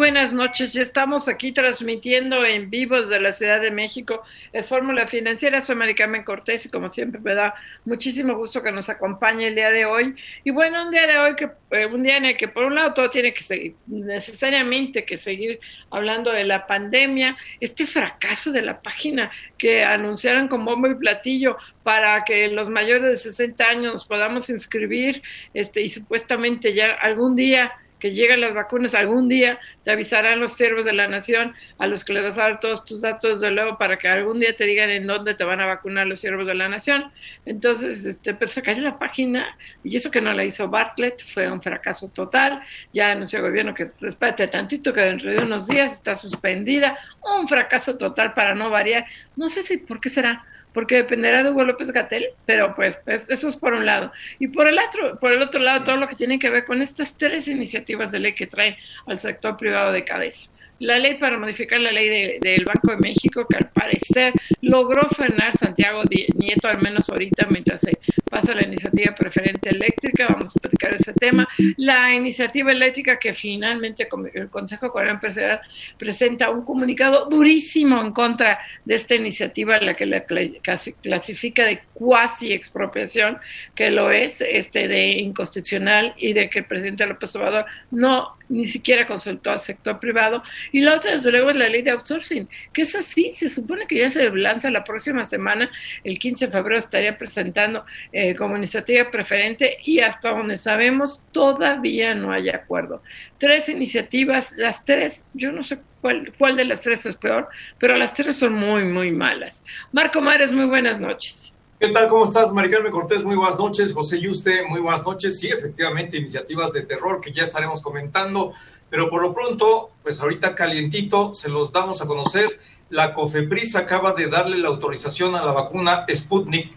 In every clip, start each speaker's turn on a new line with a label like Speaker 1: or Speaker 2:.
Speaker 1: Buenas noches. Ya estamos aquí transmitiendo en vivo desde la Ciudad de México el Fórmula Financiera. Soy Maricarmen Cortés y como siempre me da muchísimo gusto que nos acompañe el día de hoy. Y bueno, un día de hoy, que eh, un día en el que por un lado todo tiene que seguir, necesariamente que seguir hablando de la pandemia, este fracaso de la página que anunciaron con bombo y platillo para que los mayores de 60 años nos podamos inscribir este, y supuestamente ya algún día que lleguen las vacunas algún día, te avisarán los siervos de la nación a los que les vas a dar todos tus datos de luego para que algún día te digan en dónde te van a vacunar los siervos de la nación. Entonces, este, pero se cayó la página y eso que no la hizo Bartlett fue un fracaso total. Ya anunció el gobierno que espérate tantito que dentro de unos días está suspendida. Un fracaso total para no variar. No sé si por qué será porque dependerá de Hugo López Gatel, pero pues eso es por un lado. Y por el otro, por el otro lado, todo lo que tiene que ver con estas tres iniciativas de ley que trae al sector privado de cabeza la ley para modificar la ley del Banco de México, que al parecer logró frenar Santiago Nieto, al menos ahorita, mientras se pasa la iniciativa preferente eléctrica, vamos a platicar ese tema. La iniciativa eléctrica que finalmente el Consejo Coreano Empresarial presenta un comunicado durísimo en contra de esta iniciativa, la que la clasifica de cuasi expropiación, que lo es, este, de inconstitucional y de que el presidente López Obrador no ni siquiera consultó al sector privado. Y la otra, desde luego, es la ley de outsourcing, que es así, se supone que ya se lanza la próxima semana, el 15 de febrero estaría presentando eh, como iniciativa preferente y hasta donde sabemos todavía no hay acuerdo. Tres iniciativas, las tres, yo no sé cuál, cuál de las tres es peor, pero las tres son muy, muy malas. Marco Mares, muy buenas noches.
Speaker 2: ¿Qué tal? ¿Cómo estás? Maricarmen Cortés, muy buenas noches. José Yuste, muy buenas noches. Sí, efectivamente, iniciativas de terror que ya estaremos comentando, pero por lo pronto, pues ahorita calientito, se los damos a conocer. La COFEPRIS acaba de darle la autorización a la vacuna Sputnik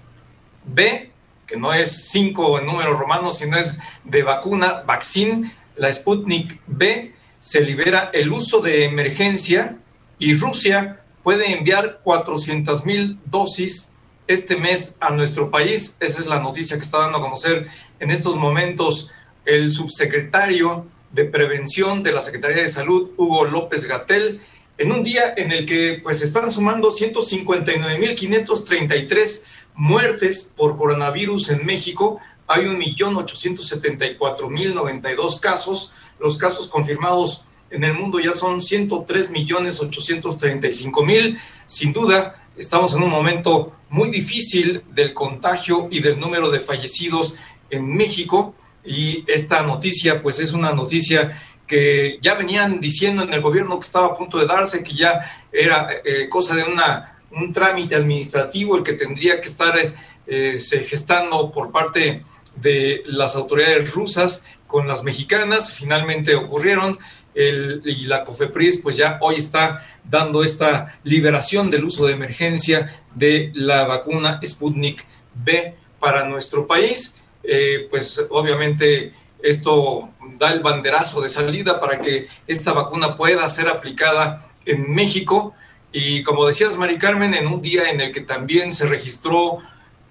Speaker 2: B, que no es 5 en números romanos, sino es de vacuna, vaccine. La Sputnik B se libera el uso de emergencia y Rusia puede enviar 400 mil dosis este mes a nuestro país. Esa es la noticia que está dando a conocer en estos momentos el subsecretario de Prevención de la Secretaría de Salud, Hugo López Gatel, en un día en el que pues están sumando 159.533 muertes por coronavirus en México. Hay 1.874.092 casos. Los casos confirmados en el mundo ya son 103.835.000. Sin duda, estamos en un momento muy difícil del contagio y del número de fallecidos en México. Y esta noticia pues es una noticia que ya venían diciendo en el gobierno que estaba a punto de darse, que ya era eh, cosa de una, un trámite administrativo el que tendría que estar eh, se gestando por parte de las autoridades rusas con las mexicanas, finalmente ocurrieron y la COFEPRIS pues ya hoy está dando esta liberación del uso de emergencia de la vacuna Sputnik B para nuestro país. Eh, pues obviamente esto da el banderazo de salida para que esta vacuna pueda ser aplicada en México. Y como decías, Mari Carmen, en un día en el que también se registró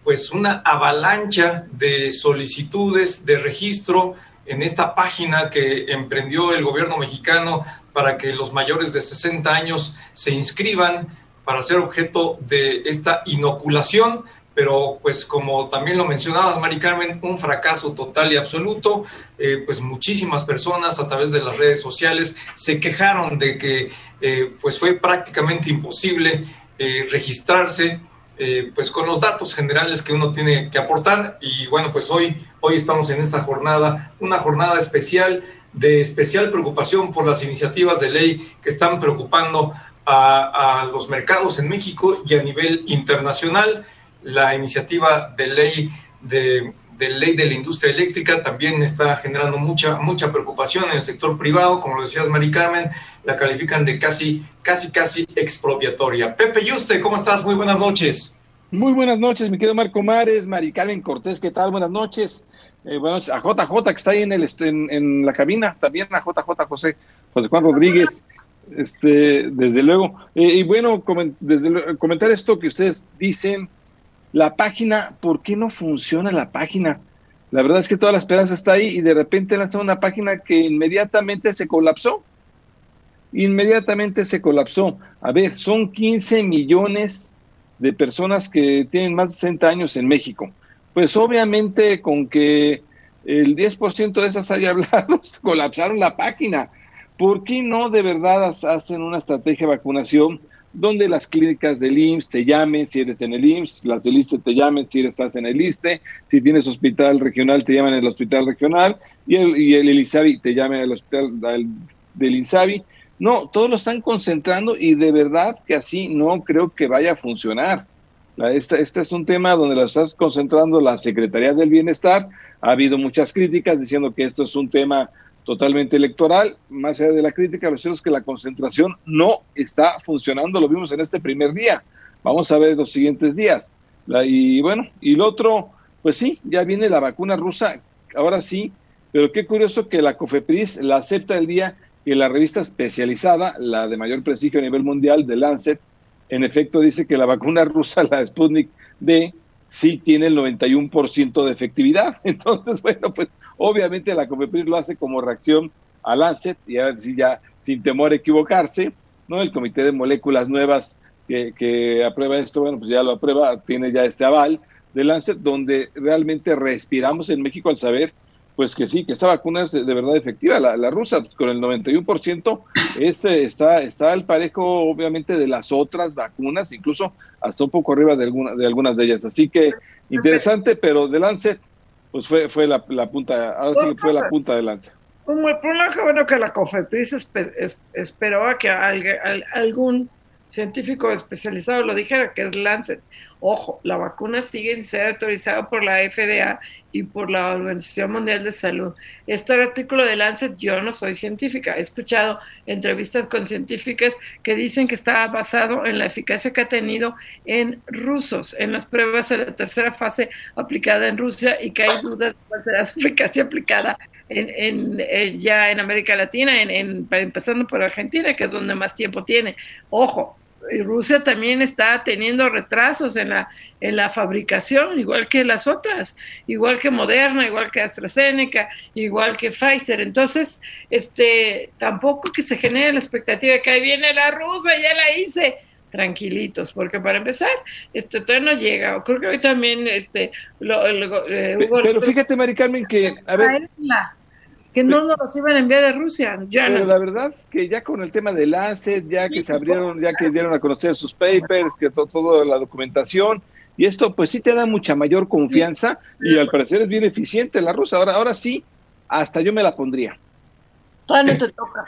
Speaker 2: pues una avalancha de solicitudes de registro en esta página que emprendió el gobierno mexicano para que los mayores de 60 años se inscriban para ser objeto de esta inoculación, pero pues como también lo mencionabas, Mari Carmen, un fracaso total y absoluto, eh, pues muchísimas personas a través de las redes sociales se quejaron de que eh, pues fue prácticamente imposible eh, registrarse eh, pues con los datos generales que uno tiene que aportar. Y bueno, pues hoy, hoy estamos en esta jornada, una jornada especial de especial preocupación por las iniciativas de ley que están preocupando a, los mercados en México y a nivel internacional. La iniciativa de ley de, ley de la industria eléctrica también está generando mucha, mucha preocupación en el sector privado, como lo decías, Mari Carmen, la califican de casi, casi, casi expropiatoria. Pepe Yuste, ¿cómo estás? Muy buenas noches.
Speaker 3: Muy buenas noches, mi querido Marco Mares, Mari Cortés, ¿qué tal? Buenas noches. Eh, buenas noches a JJ que está ahí en, el, en, en la cabina, también a JJ José, José Juan Rodríguez. Este, desde luego. Eh, y bueno, desde comentar esto que ustedes dicen, la página, ¿por qué no funciona la página? La verdad es que toda la esperanza está ahí y de repente lanzó una página que inmediatamente se colapsó. Inmediatamente se colapsó. A ver, son 15 millones de personas que tienen más de 60 años en México. Pues obviamente con que el 10% de esas haya hablado, colapsaron la página. ¿Por qué no de verdad hacen una estrategia de vacunación donde las clínicas del IMSS te llamen si eres en el IMSS, las del ISTE te llamen si estás en el ISTE, si tienes hospital regional te llaman el hospital regional y el, y el INSABI te llaman el hospital del INSABI? No, todos lo están concentrando y de verdad que así no creo que vaya a funcionar. Este, este es un tema donde lo estás concentrando la Secretaría del Bienestar. Ha habido muchas críticas diciendo que esto es un tema totalmente electoral. Más allá de la crítica, lo cierto es que la concentración no está funcionando. Lo vimos en este primer día. Vamos a ver los siguientes días. y bueno, y lo otro, pues sí, ya viene la vacuna rusa. Ahora sí, pero qué curioso que la COFEPRIS la acepta el día que la revista especializada, la de mayor prestigio a nivel mundial, de Lancet, en efecto dice que la vacuna rusa, la Sputnik D, sí tiene el 91% de efectividad. Entonces, bueno, pues obviamente la COFEPRIS lo hace como reacción a Lancet y ahora sí ya sin temor a equivocarse, ¿no? El Comité de Moléculas Nuevas que, que aprueba esto, bueno, pues ya lo aprueba, tiene ya este aval de Lancet, donde realmente respiramos en México al saber pues que sí, que esta vacuna es de, verdad efectiva. La, rusa, pues, con el 91%, es, está, está al parejo, obviamente, de las otras vacunas, incluso hasta un poco arriba de, alguna, de algunas de ellas. Así que interesante, pero de Lancet, pues fue, fue la, punta, ahora sí fue la punta de Lancet.
Speaker 1: Como el problema que bueno que la COFEPRIS esperaba que algún científico especializado lo dijera, que es Lancet. Ojo, la vacuna sigue sin ser autorizada por la FDA y por la Organización Mundial de Salud. Este artículo de Lancet, yo no soy científica, he escuchado entrevistas con científicas que dicen que está basado en la eficacia que ha tenido en rusos, en las pruebas de la tercera fase aplicada en Rusia y que hay dudas de cuál será su eficacia aplicada en, en, ya en América Latina, en, empezando por Argentina, que es donde más tiempo tiene. Ojo, Rusia también está teniendo retrasos en la, en la fabricación, igual que las otras, igual que Moderna, igual que AstraZeneca, igual que Pfizer. Entonces, este, tampoco que se genere la expectativa de que ahí viene la rusa, ya la hice. Tranquilitos, porque para empezar, este todavía no llega. Creo que hoy también, este, lo,
Speaker 3: eh, pero, fíjate, Mari Carmen, que a ver,
Speaker 1: que no nos los iban a enviar de Rusia. Ya
Speaker 3: Pero la verdad que ya con el tema del ACET, ya que se abrieron, ya que dieron a conocer sus papers, que todo, toda la documentación, y esto pues sí te da mucha mayor confianza y al parecer es bien eficiente la rusa. Ahora, ahora sí, hasta yo me la pondría.
Speaker 1: Todavía no te toca.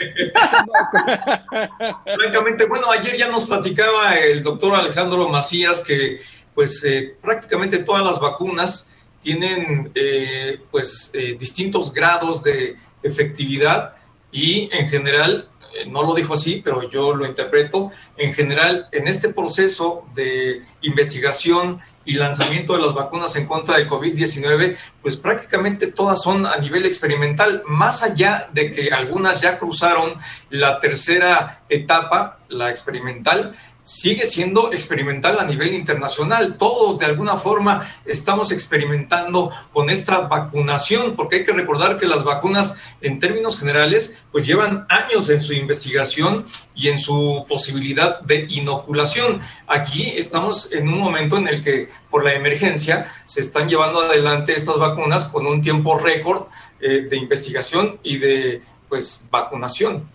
Speaker 2: Francamente, bueno, ayer ya nos platicaba el doctor Alejandro Macías que pues eh, prácticamente todas las vacunas tienen eh, pues eh, distintos grados de efectividad y en general, eh, no lo dijo así, pero yo lo interpreto, en general en este proceso de investigación y lanzamiento de las vacunas en contra del COVID-19, pues prácticamente todas son a nivel experimental, más allá de que algunas ya cruzaron la tercera etapa, la experimental, sigue siendo experimental a nivel internacional. Todos de alguna forma estamos experimentando con esta vacunación, porque hay que recordar que las vacunas en términos generales pues llevan años en su investigación y en su posibilidad de inoculación. Aquí estamos en un momento en el que por la emergencia se están llevando adelante estas vacunas con un tiempo récord eh, de investigación y de pues vacunación.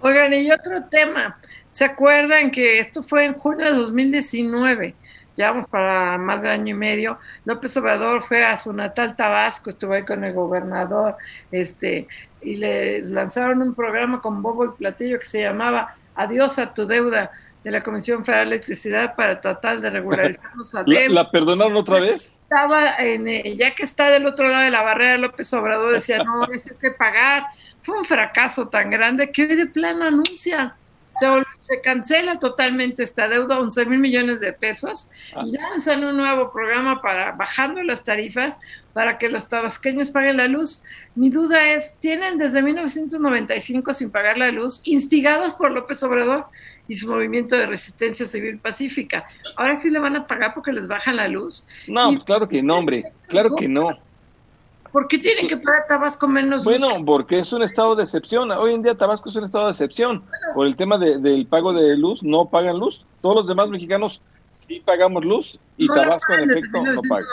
Speaker 1: Oigan, y otro tema, ¿Se acuerdan que esto fue en junio de 2019? Ya vamos para más de año y medio. López Obrador fue a su natal Tabasco, estuvo ahí con el gobernador, este, y le lanzaron un programa con Bobo y Platillo que se llamaba adiós a tu deuda de la Comisión Federal de Electricidad para tratar de regularizarnos a
Speaker 3: ¿La, ¿La, perdonaron otra vez?
Speaker 1: Estaba en, eh, ya que está del otro lado de la barrera, López Obrador decía, no, esto hay que pagar. Fue un fracaso tan grande que hoy de plano anuncian se, se, cancela totalmente esta deuda, 11 mil millones de pesos, y lanzan un nuevo programa para bajando las tarifas para que los tabasqueños paguen la luz. Mi duda es, tienen desde 1995 sin pagar la luz, instigados por López Obrador y su movimiento de resistencia civil pacífica. Ahora sí le van a pagar porque les bajan la luz.
Speaker 3: No, claro que no, hombre, claro que no.
Speaker 1: ¿Por qué tienen que pagar Tabasco menos?
Speaker 3: Bueno, porque es un estado de excepción. Hoy en día Tabasco es un estado de excepción. Por el tema del pago de luz, no pagan luz. Todos los demás mexicanos sí pagamos luz y Tabasco en efecto no paga.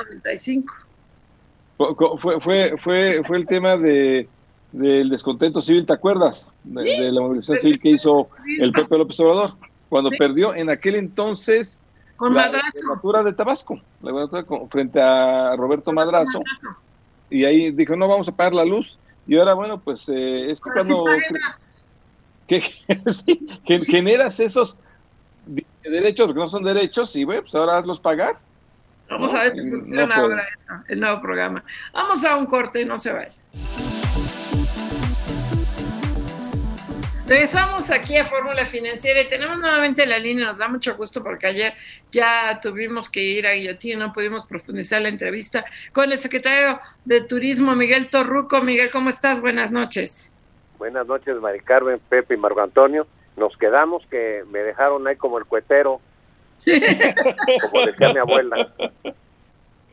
Speaker 3: Fue, fue, fue, fue el tema de del descontento civil, ¿te acuerdas? De, la movilización pues civil que hizo el Pepe López Obrador, cuando perdió en aquel entonces
Speaker 1: Con
Speaker 3: la gobernatura de Tabasco, la frente a Roberto Madrazo y ahí dijo, no, vamos a pagar la luz. Y ahora, bueno, pues eh, es cuando que, que, generas esos derechos, que no son derechos, y bueno, pues ahora hazlos pagar.
Speaker 1: Vamos a ver si funciona ahora el nuevo programa. Vamos a un corte, no se vaya. Regresamos aquí a Fórmula Financiera y tenemos nuevamente la línea, nos da mucho gusto porque ayer ya tuvimos que ir a Guillotín, no pudimos profundizar la entrevista con el secretario de Turismo, Miguel Torruco. Miguel, ¿cómo estás? Buenas noches.
Speaker 4: Buenas noches, Mari Carmen, Pepe y Marco Antonio. Nos quedamos que me dejaron ahí como el cuetero, como decía mi abuela.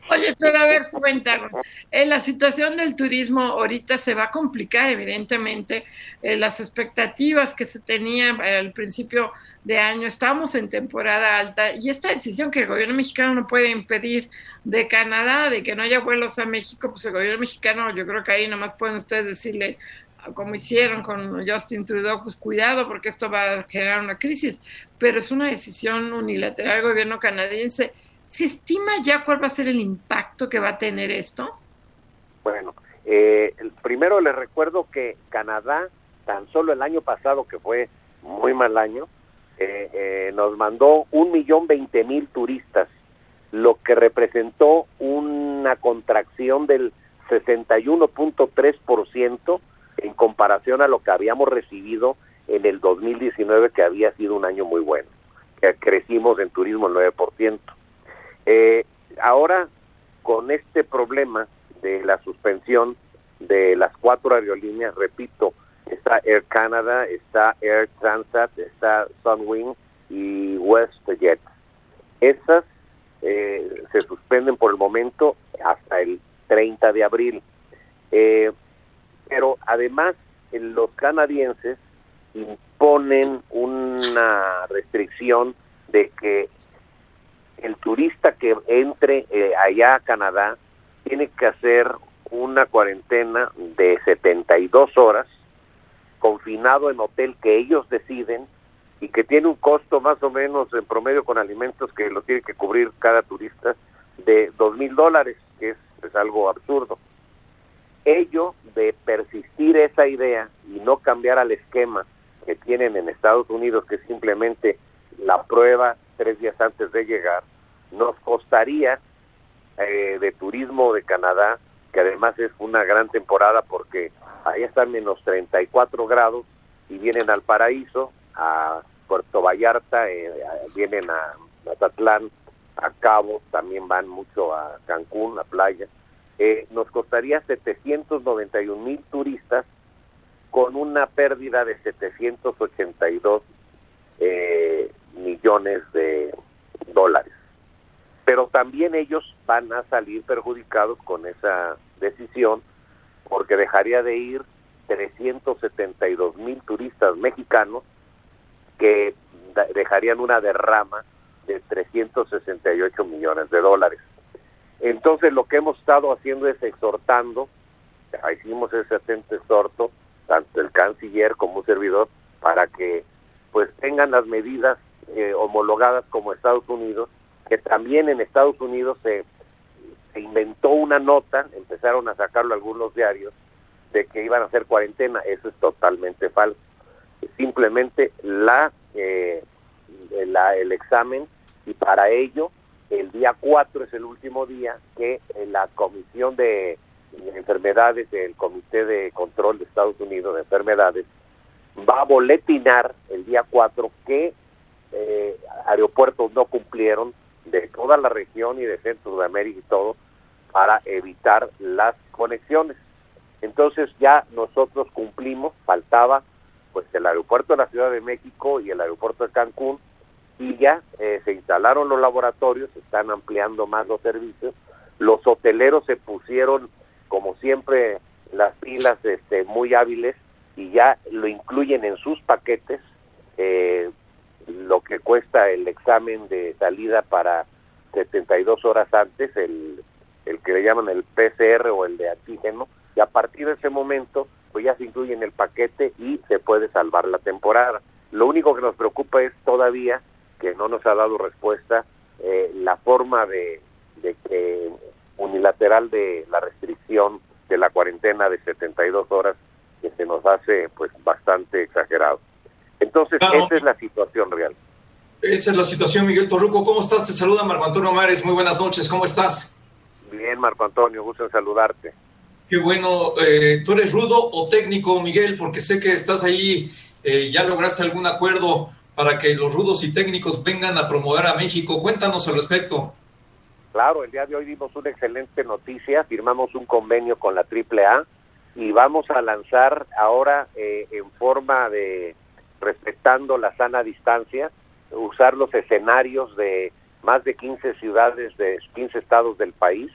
Speaker 1: Oye, pero a ver, cuéntanos. En la situación del turismo ahorita se va a complicar, evidentemente. Eh, las expectativas que se tenían al principio de año, estamos en temporada alta y esta decisión que el gobierno mexicano no puede impedir de Canadá, de que no haya vuelos a México, pues el gobierno mexicano, yo creo que ahí nomás pueden ustedes decirle, como hicieron con Justin Trudeau, pues cuidado porque esto va a generar una crisis, pero es una decisión unilateral del gobierno canadiense ¿Se estima ya cuál va a ser el impacto que va a tener esto?
Speaker 4: Bueno, eh, primero les recuerdo que Canadá, tan solo el año pasado, que fue muy mal año, eh, eh, nos mandó un millón veinte mil turistas, lo que representó una contracción del 61.3% en comparación a lo que habíamos recibido en el 2019, que había sido un año muy bueno, que crecimos en turismo el 9%. Eh, ahora, con este problema de la suspensión de las cuatro aerolíneas, repito, está Air Canada, está Air Transat, está Sunwing y WestJet. Esas eh, se suspenden por el momento hasta el 30 de abril. Eh, pero además los canadienses imponen una restricción de que el turista que entre eh, allá a Canadá tiene que hacer una cuarentena de 72 horas, confinado en hotel que ellos deciden y que tiene un costo más o menos en promedio con alimentos que lo tiene que cubrir cada turista de dos mil dólares, que es, es algo absurdo. Ello de persistir esa idea y no cambiar al esquema que tienen en Estados Unidos, que simplemente la prueba tres días antes de llegar, nos costaría eh, de turismo de Canadá, que además es una gran temporada porque ahí están menos 34 grados y vienen al paraíso, a Puerto Vallarta, eh, vienen a Mazatlán, a Cabo, también van mucho a Cancún, a playa. Eh, nos costaría 791 mil turistas con una pérdida de 782 eh, millones de dólares. Pero también ellos van a salir perjudicados con esa decisión porque dejaría de ir 372 mil turistas mexicanos que dejarían una derrama de 368 millones de dólares. Entonces lo que hemos estado haciendo es exhortando, hicimos ese atento exhorto, tanto el canciller como un servidor, para que pues tengan las medidas eh, homologadas como Estados Unidos, que también en Estados Unidos se, inventó una nota, empezaron a sacarlo algunos diarios, de que iban a hacer cuarentena, eso es totalmente falso. simplemente la, eh, la, el examen y para ello el día 4 es el último día que la Comisión de Enfermedades del Comité de Control de Estados Unidos de Enfermedades va a boletinar el día 4 que eh, aeropuertos no cumplieron de toda la región y de Centro de América y todo para evitar las conexiones. Entonces ya nosotros cumplimos, faltaba pues el aeropuerto de la Ciudad de México y el aeropuerto de Cancún y ya eh, se instalaron los laboratorios, se están ampliando más los servicios, los hoteleros se pusieron como siempre las pilas este, muy hábiles y ya lo incluyen en sus paquetes eh, lo que cuesta el examen de salida para 72 horas antes, el, el que le llaman el PCR o el de antígeno, y a partir de ese momento pues ya se incluye en el paquete y se puede salvar la temporada. Lo único que nos preocupa es todavía que no nos ha dado respuesta eh, la forma de, de que unilateral de la restricción de la cuarentena de 72 horas que se nos hace pues bastante exagerado. Entonces, esa es la situación real.
Speaker 2: Esa es la situación, Miguel Torruco. ¿Cómo estás? Te saluda Marco Antonio Mares. Muy buenas noches. ¿Cómo estás?
Speaker 4: Bien, Marco Antonio. Gusto en saludarte.
Speaker 2: Qué bueno. Eh, ¿Tú eres rudo o técnico, Miguel? Porque sé que estás ahí, eh, ya lograste algún acuerdo para que los rudos y técnicos vengan a promover a México. Cuéntanos al respecto.
Speaker 4: Claro, el día de hoy dimos una excelente noticia. Firmamos un convenio con la AAA y vamos a lanzar ahora eh, en forma de respetando la sana distancia, usar los escenarios de más de 15 ciudades de 15 estados del país,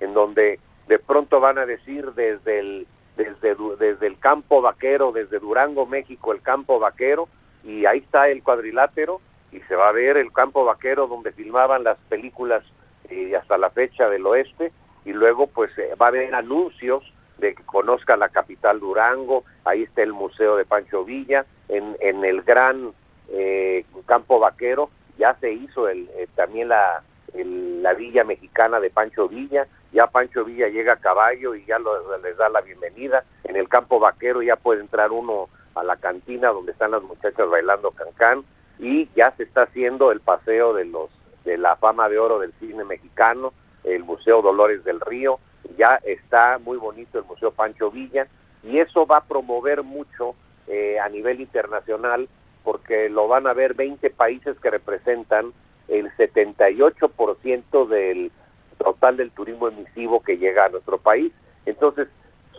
Speaker 4: en donde de pronto van a decir desde el desde, desde el campo vaquero, desde Durango, México, el campo vaquero, y ahí está el cuadrilátero, y se va a ver el campo vaquero donde filmaban las películas y hasta la fecha del oeste, y luego pues eh, va a haber anuncios de que conozca la capital Durango, ahí está el Museo de Pancho Villa, en, en el gran eh, campo vaquero. Ya se hizo el, eh, también la, la Villa Mexicana de Pancho Villa, ya Pancho Villa llega a caballo y ya les da la bienvenida, en el campo vaquero ya puede entrar uno a la cantina donde están las muchachas bailando cancán. Y ya se está haciendo el paseo de los de la fama de oro del cine mexicano, el Museo Dolores del Río, ya está muy bonito el Museo Pancho Villa. Y eso va a promover mucho eh, a nivel internacional porque lo van a ver 20 países que representan el 78% del total del turismo emisivo que llega a nuestro país. Entonces,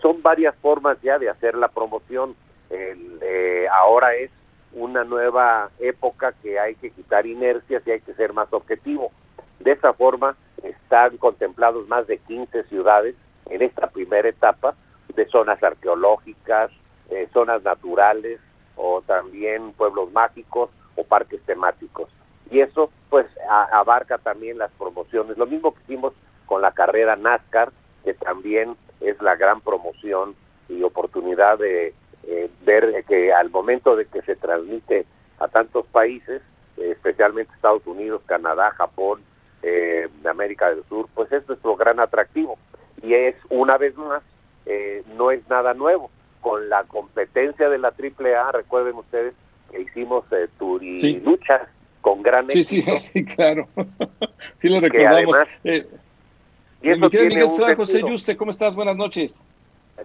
Speaker 4: son varias formas ya de hacer la promoción. Eh, ahora es una nueva época que hay que quitar inercias y hay que ser más objetivo. De esa forma están contemplados más de 15 ciudades en esta primera etapa de zonas arqueológicas, eh, zonas naturales o también pueblos mágicos o parques temáticos. Y eso pues abarca también las promociones. Lo mismo que hicimos con la carrera NASCAR, que también es la gran promoción y oportunidad de eh, ver que al momento de que se transmite a tantos países, especialmente Estados Unidos, Canadá, Japón, eh, América del Sur, pues es nuestro gran atractivo. Y es, una vez más, eh, no es nada nuevo. Con la competencia de la AAA, recuerden ustedes que hicimos eh, Turiluchas con gran
Speaker 3: éxito. Sí, sí, claro. sí lo recordamos. Eh, y eso Miguel José Yuste, ¿cómo estás? Buenas noches.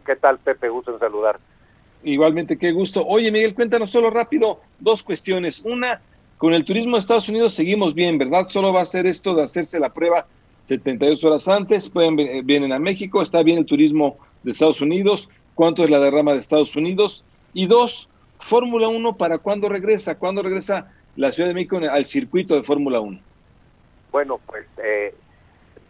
Speaker 4: ¿Qué tal, Pepe? Gusto en saludar.
Speaker 3: Igualmente, qué gusto. Oye, Miguel, cuéntanos solo rápido dos cuestiones. Una, con el turismo de Estados Unidos seguimos bien, ¿verdad? Solo va a ser esto de hacerse la prueba 72 horas antes, pueden vienen a México, está bien el turismo de Estados Unidos, cuánto es la derrama de Estados Unidos y dos, Fórmula 1 para cuándo regresa, cuándo regresa la Ciudad de México al circuito de Fórmula 1.
Speaker 4: Bueno, pues eh,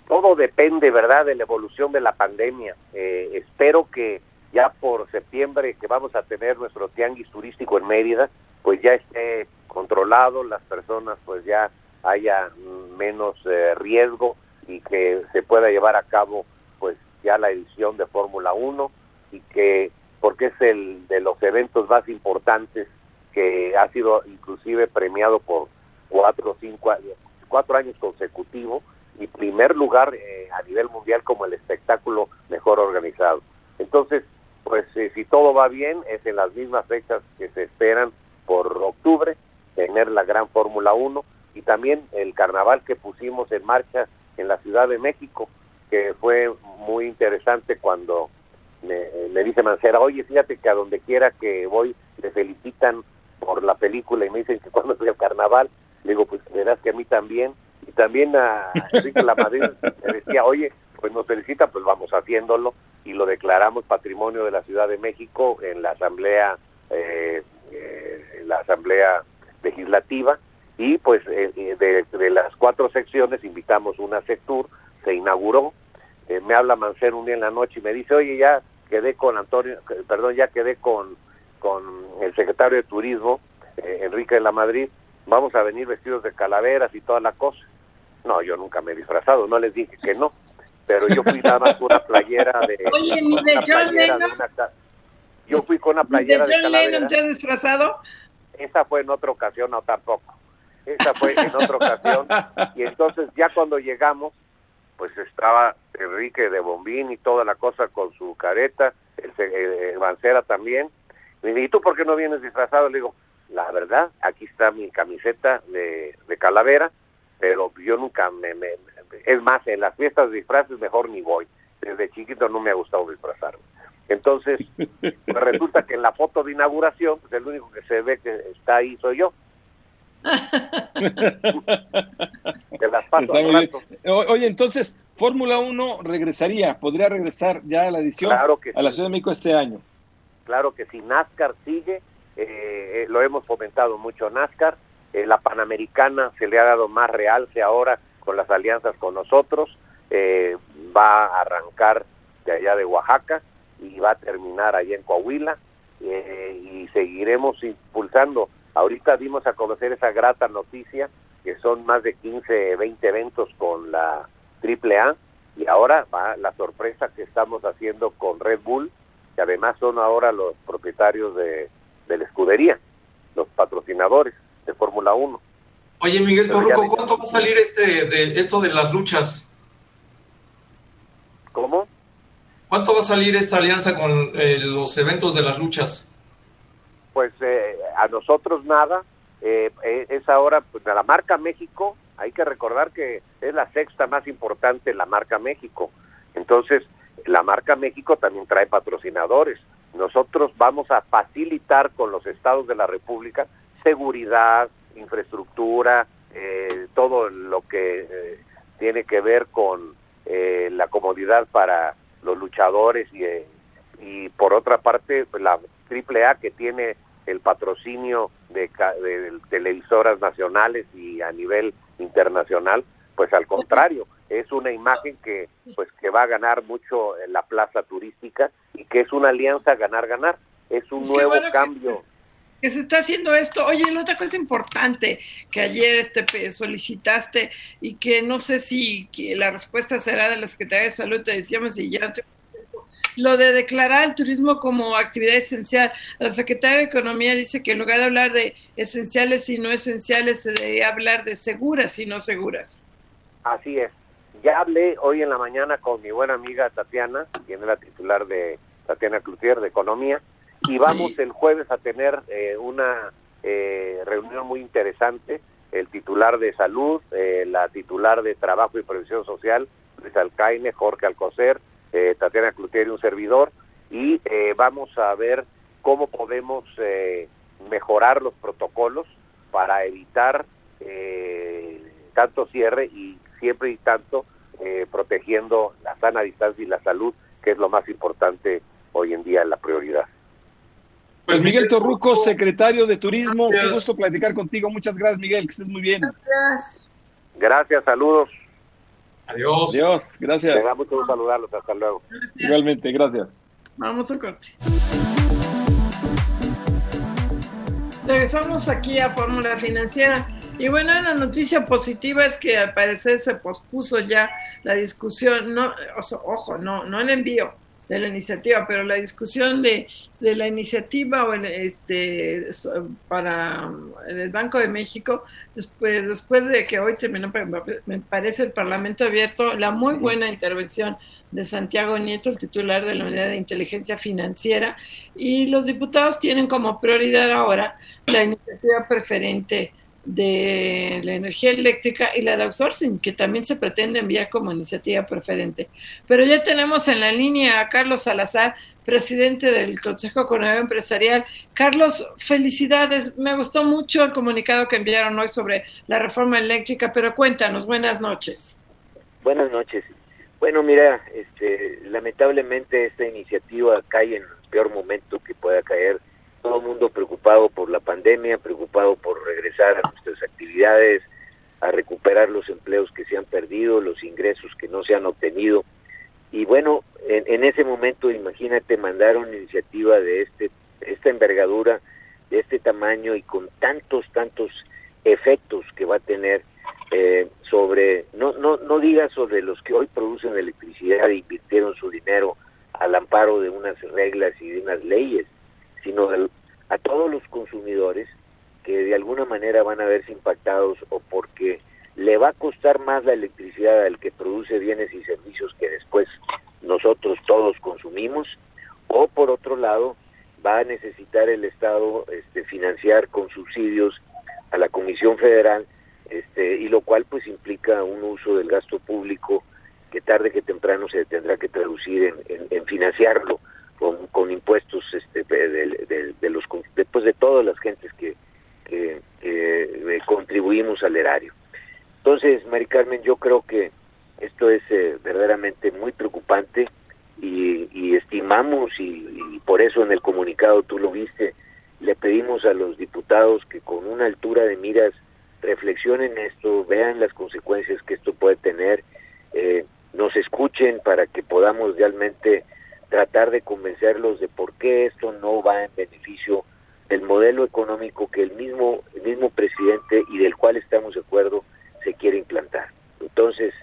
Speaker 4: todo depende, ¿verdad?, de la evolución de la pandemia. Eh, espero que ya por septiembre que vamos a tener nuestro tianguis turístico en Mérida, pues ya esté controlado, las personas pues ya haya menos eh, riesgo y que se pueda llevar a cabo pues ya la edición de Fórmula 1 y que porque es el de los eventos más importantes que ha sido inclusive premiado por cuatro o cinco cuatro años consecutivos y primer lugar eh, a nivel mundial como el espectáculo mejor organizado. Entonces, pues si todo va bien, es en las mismas fechas que se esperan por octubre, tener la gran Fórmula 1 y también el carnaval que pusimos en marcha en la Ciudad de México, que fue muy interesante cuando me, dice Mancera, oye, fíjate que a donde quiera que voy te felicitan por la película y me dicen que cuando estoy al carnaval, le digo, pues verás que a mí también, y también a Enrique La Madrid me decía, oye, pues nos felicita, pues vamos haciéndolo, y lo declaramos patrimonio de la Ciudad de México en la Asamblea, eh, eh, la Asamblea Legislativa, y pues eh, de, las cuatro secciones invitamos una sectur, se inauguró, me habla Mancera un día en la noche y me dice, oye, ya quedé con Antonio, perdón, ya quedé con, con el secretario de Turismo, Enrique de la Madrid, vamos a venir vestidos de calaveras y toda la cosa. No, yo nunca me he disfrazado, no les dije que no, pero yo fui nada más con una playera de...
Speaker 1: Oye, ni de John Lennon.
Speaker 4: yo fui con una playera de,
Speaker 1: John Lennon has disfrazado?
Speaker 4: Esa fue en otra ocasión, no tampoco. Esa fue en otra ocasión. Y entonces ya cuando llegamos, pues estaba Enrique de Bombín y toda la cosa con su careta, el, el, Bancera también. Y tú por qué no vienes disfrazado? Le digo, la verdad, aquí está mi camiseta de, calavera, pero yo nunca me, Es más, en las fiestas de disfraces mejor ni voy. Desde chiquito no me ha gustado disfrazarme. Entonces, pues resulta que en la foto de inauguración, pues el único que se ve que está ahí soy yo.
Speaker 3: Las paso Oye, entonces, Fórmula 1 regresaría, podría regresar ya a la edición
Speaker 4: claro que
Speaker 3: a la Ciudad de México este año.
Speaker 4: Claro que si NASCAR sigue, eh, lo hemos fomentado mucho NASCAR, eh, la Panamericana se le ha dado más realce ahora con las alianzas con nosotros, eh, va a arrancar de allá de Oaxaca y va a terminar allá en Coahuila y seguiremos impulsando. Ahorita dimos a conocer esa grata noticia que son más de 15, 20 eventos con la AAA y ahora va la sorpresa que estamos haciendo con Red Bull, que además son ahora los propietarios de de la escudería, los patrocinadores de Fórmula 1.
Speaker 2: Oye, Miguel Torruco, ¿cuánto va a salir este de esto de las luchas?
Speaker 4: ¿Cómo?
Speaker 2: ¿Cuánto va a salir esta alianza con eh, los eventos de las luchas?
Speaker 4: Pues eh, a nosotros nada. Eh, es ahora, pues, la marca México, hay que recordar que es la sexta más importante la marca México. Entonces, la marca México también trae patrocinadores. Nosotros vamos a facilitar con los estados de la República seguridad, infraestructura, eh, todo lo que eh, tiene que ver con eh, la comodidad para los luchadores y, y por otra parte pues, la AAA que tiene el patrocinio de, de televisoras nacionales y a nivel internacional, pues al contrario, es una imagen que pues que va a ganar mucho en la plaza turística y que es una alianza ganar ganar es un nuevo cambio.
Speaker 1: que, se está haciendo esto. Oye la otra cosa importante que ayer este solicitaste y que no sé si la respuesta será de la Secretaría de Salud te decíamos y ya lo de declarar el turismo como actividad esencial. La Secretaría de Economía dice que en lugar de hablar de esenciales y no esenciales, se debe hablar de seguras y no seguras.
Speaker 4: Así es. Ya hablé hoy en la mañana con mi buena amiga Tatiana, quien es la titular de Tatiana Cloutier de Economía, y vamos el jueves a tener eh, una eh, reunión muy interesante. El titular de Salud, eh, la titular de Trabajo y Prevención Social, Luis Alcaine, Jorge Alcocer, Tatiana Cloutier y un servidor, y vamos a ver cómo podemos mejorar los protocolos para evitar tanto cierre y siempre y tanto eh, protegiendo la sana distancia y la salud, que es lo más importante hoy en día, la prioridad.
Speaker 3: Pues Miguel Torruco, secretario de Turismo, qué gusto platicar contigo. Muchas gracias, Miguel, que estés muy bien.
Speaker 1: Gracias.
Speaker 4: Gracias, saludos.
Speaker 2: Adiós.
Speaker 3: Adiós, gracias.
Speaker 4: Me da mucho saludarlos, hasta luego.
Speaker 3: Igualmente, gracias.
Speaker 1: Vamos al corte. Regresamos aquí a Fórmula Financiera. Y bueno, la noticia positiva es que al parecer se pospuso ya la discusión, no, ojo, no, no el envío, de la iniciativa, pero la discusión de, de la iniciativa o este, para el Banco de México, después, después de que hoy terminó, me parece el Parlamento abierto, la muy buena intervención de Santiago Nieto, el titular de la Unidad de Inteligencia Financiera, y los diputados tienen como prioridad ahora la iniciativa preferente de la energía eléctrica y la de outsourcing, que también se pretende enviar como iniciativa preferente. Pero ya tenemos en la línea a Carlos Salazar, presidente del Consejo Coordinador Empresarial. Carlos, felicidades. Me gustó mucho el comunicado que enviaron hoy sobre la reforma eléctrica, pero cuéntanos, buenas noches.
Speaker 5: Buenas noches. Bueno, mira, este, lamentablemente esta iniciativa cae en el peor momento que pueda caer todo el mundo preocupado por la pandemia, preocupado por regresar a nuestras actividades, a recuperar los empleos que se han perdido, los ingresos que no se han obtenido. Y bueno, en, ese momento, imagínate mandar una iniciativa de este, esta envergadura, de este tamaño y con tantos, tantos efectos que va a tener eh, sobre, no, no, no diga sobre los que hoy producen electricidad e invirtieron su dinero al amparo de unas reglas y de unas leyes, sino a todos los consumidores que de alguna manera van a verse impactados o porque le va a costar más la electricidad al que produce bienes y servicios que después nosotros todos consumimos, o por otro lado va a necesitar el Estado este, financiar con subsidios a la Comisión Federal, este, y lo cual pues implica un uso del gasto público que tarde que temprano se tendrá que traducir en financiarlo con, impuestos este, de, los después de todas las gentes que, eh, contribuimos al erario. Entonces, Mari Carmen, yo creo que esto es eh, verdaderamente muy preocupante y, estimamos y, y, por eso en el comunicado tú lo viste, le pedimos a los diputados que con una altura de miras reflexionen esto, vean las consecuencias que esto puede tener, eh, nos escuchen para que podamos realmente tratar de convencerlos de por qué esto no va en beneficio del modelo económico que el mismo el mismo presidente y del cual estamos de acuerdo se quiere implantar. Entonces,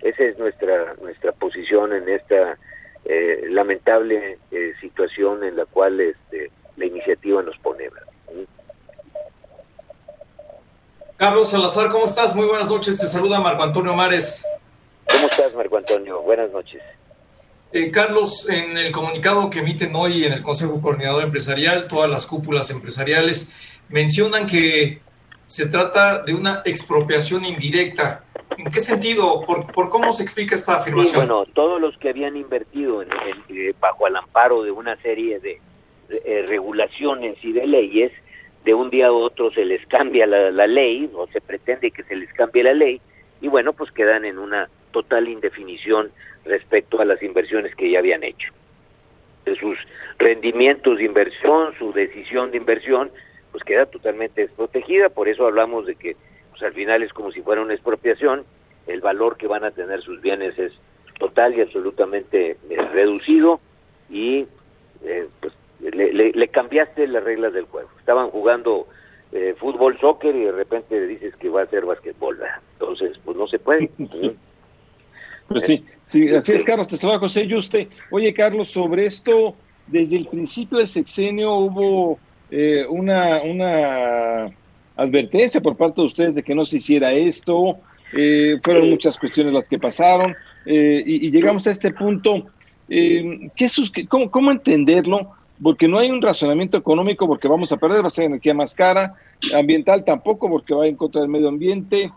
Speaker 5: esa es nuestra nuestra posición en esta eh, lamentable eh, situación en la cual este, la iniciativa nos pone.
Speaker 2: Carlos Salazar, ¿cómo estás? Muy buenas noches. Te saluda Marco Antonio Mares.
Speaker 5: ¿Cómo estás, Marco Antonio? Buenas noches.
Speaker 2: Eh, Carlos, en el comunicado que emiten hoy en el Consejo Coordinador Empresarial, todas las cúpulas empresariales mencionan que se trata de una expropiación indirecta. ¿En qué sentido? ¿Por, cómo se explica esta afirmación?
Speaker 5: bueno, todos los que habían invertido en, eh, bajo el amparo de una serie de, eh, regulaciones y de leyes, de un día a otro se les cambia la, la ley o se pretende que se les cambie la ley y bueno, pues quedan en una total indefinición respecto a las inversiones que ya habían hecho. De sus rendimientos de inversión, su decisión de inversión, pues queda totalmente desprotegida, por eso hablamos de que pues al final es como si fuera una expropiación, el valor que van a tener sus bienes es total y absolutamente eh, reducido y eh, pues le, cambiaste las reglas del juego. Estaban jugando eh, fútbol, soccer y de repente dices que va a ser básquetbol. Entonces, pues no se puede.
Speaker 3: Pues sí, sí, así es, Carlos. Te saluda José Yuste. Oye, Carlos, sobre esto, desde el principio del sexenio hubo eh, una, una advertencia por parte de ustedes de que no se hiciera esto. Eh, fueron muchas cuestiones las que pasaron eh, y, llegamos a este punto. ¿qué, cómo, ¿Cómo entenderlo? Porque no hay un razonamiento económico porque vamos a perder, va a ser energía más cara, ambiental tampoco porque va en contra del medio ambiente.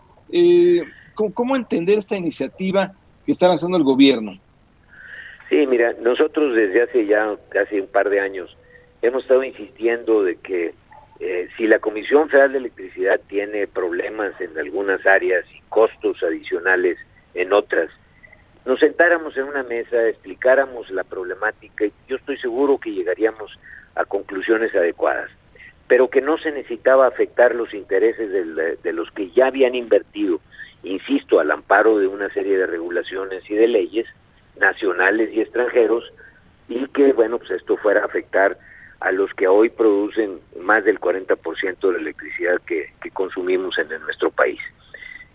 Speaker 3: ¿cómo, ¿Cómo entender esta iniciativa que está lanzando el gobierno?
Speaker 5: Sí, mira, nosotros desde hace ya casi un par de años hemos estado insistiendo de que eh, si la Comisión Federal de Electricidad tiene problemas en algunas áreas y costos adicionales en otras, nos sentáramos en una mesa, explicáramos la problemática y yo estoy seguro que llegaríamos a conclusiones adecuadas, pero que no se necesitaba afectar los intereses de los que ya habían invertido insisto, al amparo de una serie de regulaciones y de leyes nacionales y extranjeros, y que, bueno, pues esto fuera a afectar a los que hoy producen más del 40% de la electricidad que, consumimos en, nuestro país.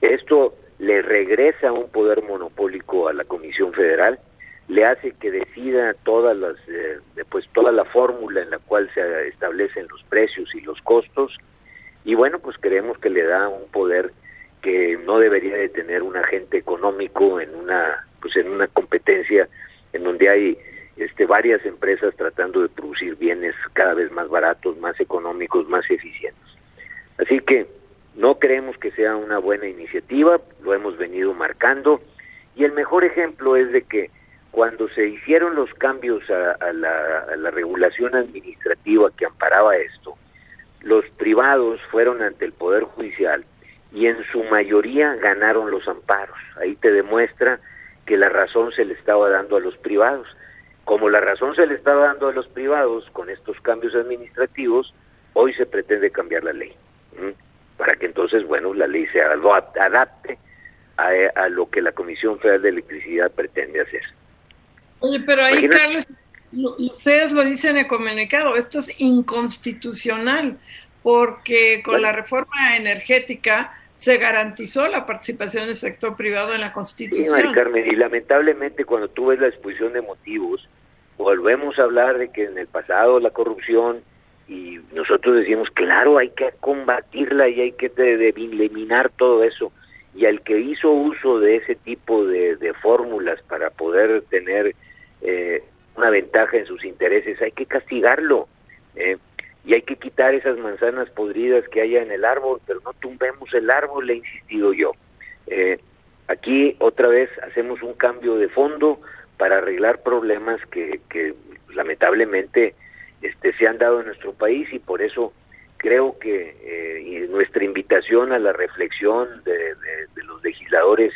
Speaker 5: Esto le regresa un poder monopólico a la Comisión Federal, le hace que decida todas las, eh, pues toda la fórmula en la cual se establecen los precios y los costos y bueno pues creemos que le da un poder que no debería de tener un agente económico en una pues en una competencia en donde hay este varias empresas tratando de producir bienes cada vez más baratos, más económicos, más eficientes. Así que no creemos que sea una buena iniciativa, lo hemos venido marcando y el mejor ejemplo es de que cuando se hicieron los cambios a, la, regulación administrativa que amparaba esto, los privados fueron ante el Poder Judicial y en su mayoría ganaron los amparos. Ahí te demuestra que la razón se le estaba dando a los privados. Como la razón se le estaba dando a los privados con estos cambios administrativos, hoy se pretende cambiar la ley. Para que entonces, bueno, la ley se adapte a, a lo que la Comisión Federal de Electricidad pretende hacer.
Speaker 1: Oye, pero ahí, Carlos, ustedes lo dicen en el comunicado, esto es inconstitucional, porque con la reforma energética se garantizó la participación del sector privado en la Constitución.
Speaker 5: Sí, Carmen, y lamentablemente cuando tú ves la exposición de motivos, volvemos a hablar de que en el pasado la corrupción, y nosotros decimos, claro, hay que combatirla y hay que eliminar todo eso y al que hizo uso de ese tipo de, de fórmulas para poder tener eh, una ventaja en sus intereses, hay que castigarlo. Eh, y hay que quitar esas manzanas podridas que haya en el árbol, pero no tumbemos el árbol, le he insistido yo. Eh, aquí otra vez hacemos un cambio de fondo para arreglar problemas que, que lamentablemente este, se han dado en nuestro país y por eso creo que eh, nuestra invitación a la reflexión de, los legisladores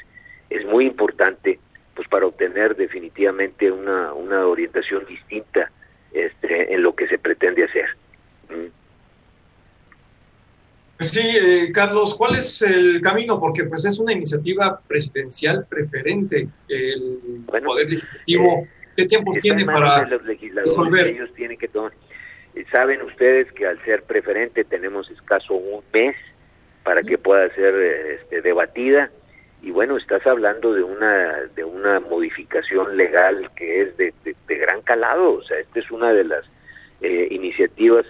Speaker 5: es muy importante pues para obtener definitivamente una, una orientación distinta este, en lo que se pretende hacer. Mm.
Speaker 2: Sí, eh, Carlos, ¿cuál es el camino? Porque pues es una iniciativa presidencial preferente. El Poder Legislativo, eh, ¿qué tiempos tiene para
Speaker 5: los legisladores, resolver? Ellos tienen que tomar Saben ustedes que al ser preferente tenemos escaso un mes para que pueda ser este, debatida y bueno, estás hablando de una de una modificación legal que es de, gran calado, o sea, esta es una de las eh, iniciativas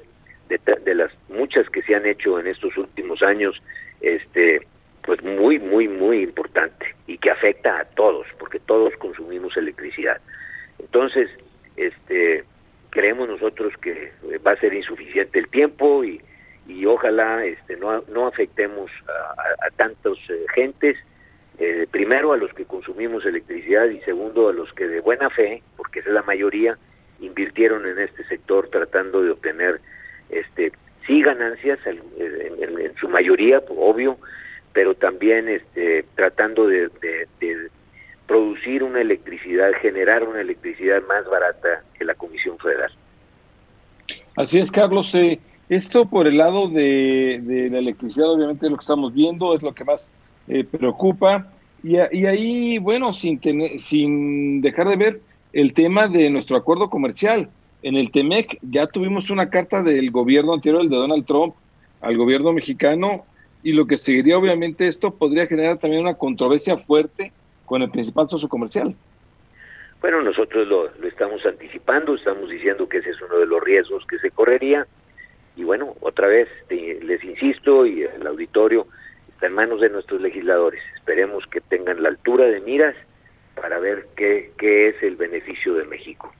Speaker 5: de, de, las muchas que se han hecho en estos últimos años, este pues muy muy muy importante y que afecta a todos, porque todos consumimos electricidad. Entonces, este creemos nosotros que eh, va a ser insuficiente el tiempo y, y ojalá este, no, no afectemos a, a, tantos eh, gentes, eh, primero a los que consumimos electricidad y segundo a los que de buena fe, porque es la mayoría, invirtieron en este sector tratando de obtener este sí ganancias en, en, su mayoría obvio pero también este tratando de, producir una electricidad, generar una electricidad más barata que la Comisión Federal.
Speaker 3: Así es, Carlos. Eh, esto por el lado de, la electricidad, obviamente es lo que estamos viendo, es lo que más eh, preocupa. Y, ahí, bueno, sin, tener, sin dejar de ver el tema de nuestro acuerdo comercial. En el TEMEC ya tuvimos una carta del gobierno anterior, el de Donald Trump, al gobierno mexicano, y lo que seguiría, obviamente, esto podría generar también una controversia fuerte con el principal socio comercial.
Speaker 5: Bueno, nosotros lo, estamos anticipando, estamos diciendo que ese es uno de los riesgos que se correría. Y bueno, otra vez les insisto y el auditorio está en manos de nuestros legisladores. Esperemos que tengan la altura de miras para ver qué, qué es el beneficio de México.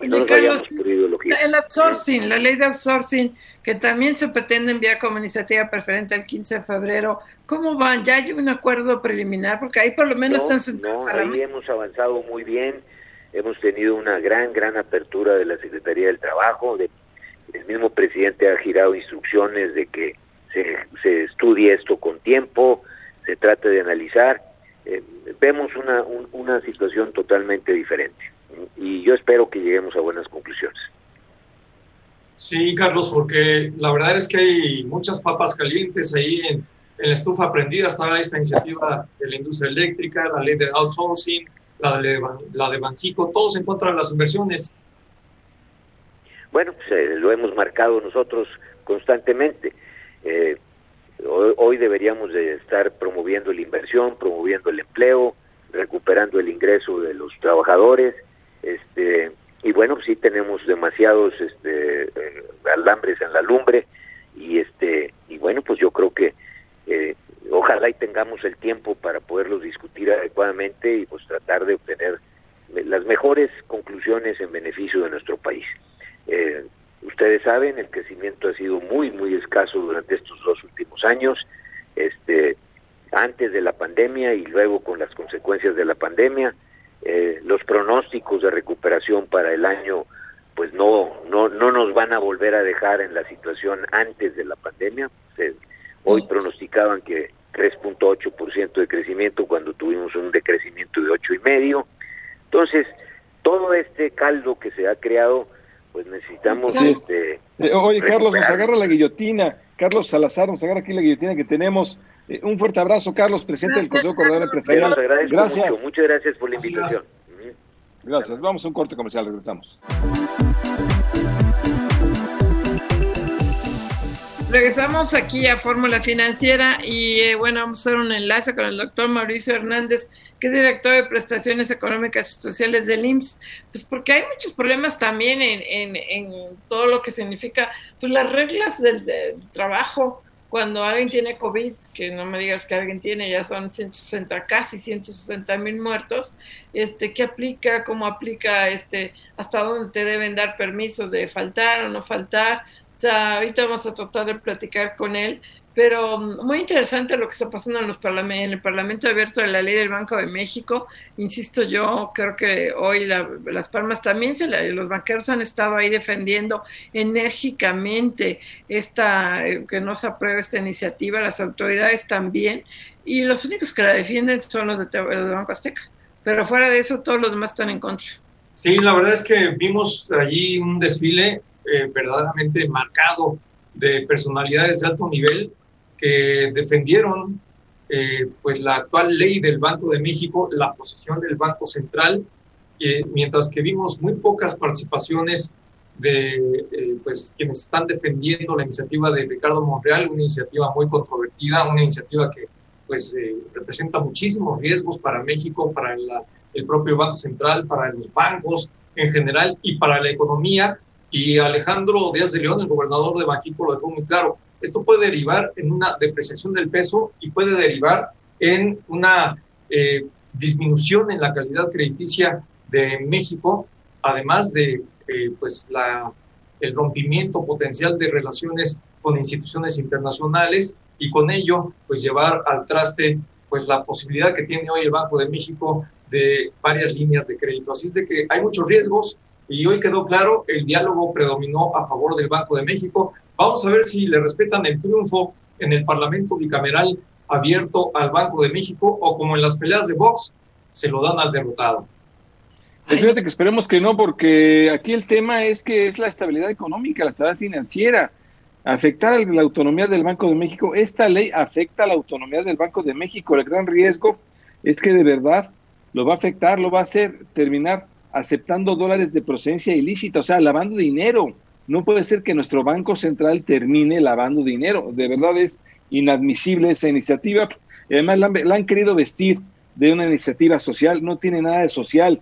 Speaker 1: El outsourcing, la ley de outsourcing, que también se pretende enviar como iniciativa preferente el 15 de febrero, ¿cómo van? ¿Ya hay un acuerdo preliminar? Porque ahí por lo menos están
Speaker 5: sentados no, ahí hemos avanzado muy bien, hemos tenido una gran, gran apertura de la Secretaría del Trabajo, de, el mismo presidente ha girado instrucciones de que se, se estudie esto con tiempo, se trate de analizar, eh, vemos una, una situación totalmente diferente y yo espero que lleguemos a buenas conclusiones.
Speaker 2: Sí, Carlos, porque la verdad es que hay muchas papas calientes ahí en, la estufa prendida. Está esta iniciativa de la industria eléctrica, la ley de outsourcing, la de, la de Banjico, todos en contra de las inversiones.
Speaker 5: Bueno, pues, eh, lo hemos marcado nosotros constantemente. Eh, hoy, hoy, deberíamos de estar promoviendo la inversión, promoviendo el empleo, recuperando el ingreso de los trabajadores Este, y bueno, sí tenemos demasiados este, eh, alambres en la lumbre y este y bueno, pues yo creo que eh, ojalá y tengamos el tiempo para poderlos discutir adecuadamente y pues tratar de obtener las mejores conclusiones en beneficio de nuestro país. Eh, ustedes saben, el crecimiento ha sido muy, muy escaso durante estos dos últimos años, este, antes de la pandemia y luego con las consecuencias de la pandemia. Eh, los pronósticos de recuperación para el año pues no, no, no nos van a volver a dejar en la situación antes de la pandemia. hoy pronosticaban que 3.8% de crecimiento cuando tuvimos un decrecimiento de 8,5%. Entonces, todo este caldo que se ha creado, pues necesitamos... Este,
Speaker 3: eh, oye, Carlos, nos agarra la guillotina. Carlos Salazar nos agarra aquí la guillotina que tenemos. Eh, un fuerte abrazo, Carlos, presidente del Consejo Coordinador Empresarial.
Speaker 5: Gracias. Muchas gracias por la invitación.
Speaker 3: Gracias. Vamos a un corte comercial, regresamos.
Speaker 1: Regresamos aquí a Fórmula Financiera y eh, bueno, vamos a hacer un enlace con el doctor Mauricio Hernández, que es director de prestaciones económicas y sociales del IMSS, pues porque hay muchos problemas también en, en, todo lo que significa pues las reglas del, trabajo. Cuando alguien tiene COVID, que no me digas que alguien tiene, ya son 160, casi 160 mil muertos, este, ¿qué aplica? ¿Cómo aplica? Este, ¿Hasta dónde te deben dar permisos de faltar o no faltar? O sea, ahorita vamos a tratar de platicar con él, pero mm, muy interesante lo que está pasando en, los en el Parlamento Abierto de la Ley del Banco de México. Insisto, yo creo que hoy Las Palmas también, se los banqueros han estado ahí defendiendo enérgicamente esta, eh, que no se apruebe esta iniciativa, las autoridades también, y los únicos que la defienden son los de, los de Banco Azteca. Pero fuera de eso, todos los demás están en contra.
Speaker 2: Sí, la verdad es que vimos allí un desfile eh, verdaderamente marcado de personalidades de alto nivel que defendieron eh, pues la actual ley del Banco de México, la posición del Banco Central, eh, mientras que vimos muy pocas participaciones de pues quienes están defendiendo la iniciativa de Ricardo Monreal, una iniciativa muy controvertida, una iniciativa que pues representa muchísimos riesgos para México, para el propio Banco Central, para los bancos en general y para la economía, y Alejandro Díaz de León, el gobernador de Bajío, lo dejó muy claro. Esto puede derivar en una depreciación del peso y puede derivar en una eh, disminución en la calidad crediticia de México, además de eh, pues la, el rompimiento potencial de relaciones con instituciones internacionales y con ello pues llevar al traste pues la posibilidad que tiene hoy el Banco de México de varias líneas de crédito. Así es de que hay muchos riesgos, y hoy quedó claro, el diálogo predominó a favor del Banco de México. Vamos a ver si le respetan el triunfo en el Parlamento bicameral abierto al Banco de México o como en las peleas de box, se lo dan al derrotado.
Speaker 3: Pues fíjate que esperemos que no, porque aquí el tema es que es la estabilidad económica, la estabilidad financiera. Afectar a la autonomía del Banco de México, esta ley afecta a la autonomía del Banco de México. El gran riesgo es que de verdad lo va a afectar, lo va a hacer terminar aceptando dólares de procedencia ilícita, o sea, lavando dinero. No puede ser que nuestro Banco Central termine lavando dinero. De verdad es inadmisible esa iniciativa. Además, la han, querido vestir de una iniciativa social, no tiene nada de social.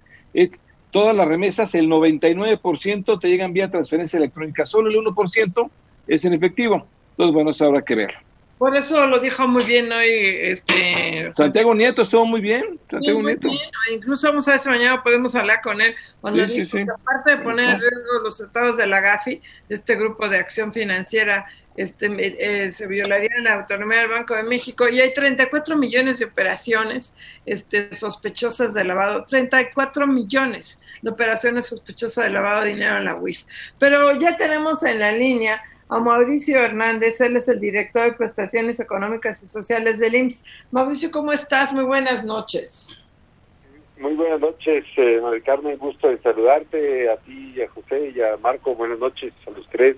Speaker 3: todas las remesas, el 99% te llegan vía transferencia electrónica, solo el 1% es en efectivo. Entonces, bueno, eso habrá que ver.
Speaker 1: Por eso lo dijo muy bien hoy este
Speaker 3: Santiago Nieto, estuvo muy bien. Santiago Nieto.
Speaker 1: Incluso vamos a ver si mañana podemos hablar con él. Aparte de poner en riesgo los estados de la GAFI, de este grupo de acción financiera, este, eh, se violaría la autonomía del Banco de México y hay 34 millones de operaciones este, sospechosas de lavado, 34 millones de operaciones sospechosas de lavado de dinero en la UIF. Pero ya tenemos en la línea a Mauricio Hernández, él es el director de prestaciones económicas y sociales del IMSS. Mauricio, ¿cómo estás? Muy buenas noches.
Speaker 6: Muy buenas noches, eh, Carmen, gusto de saludarte a ti y a José y a Marco. Buenas noches a los tres.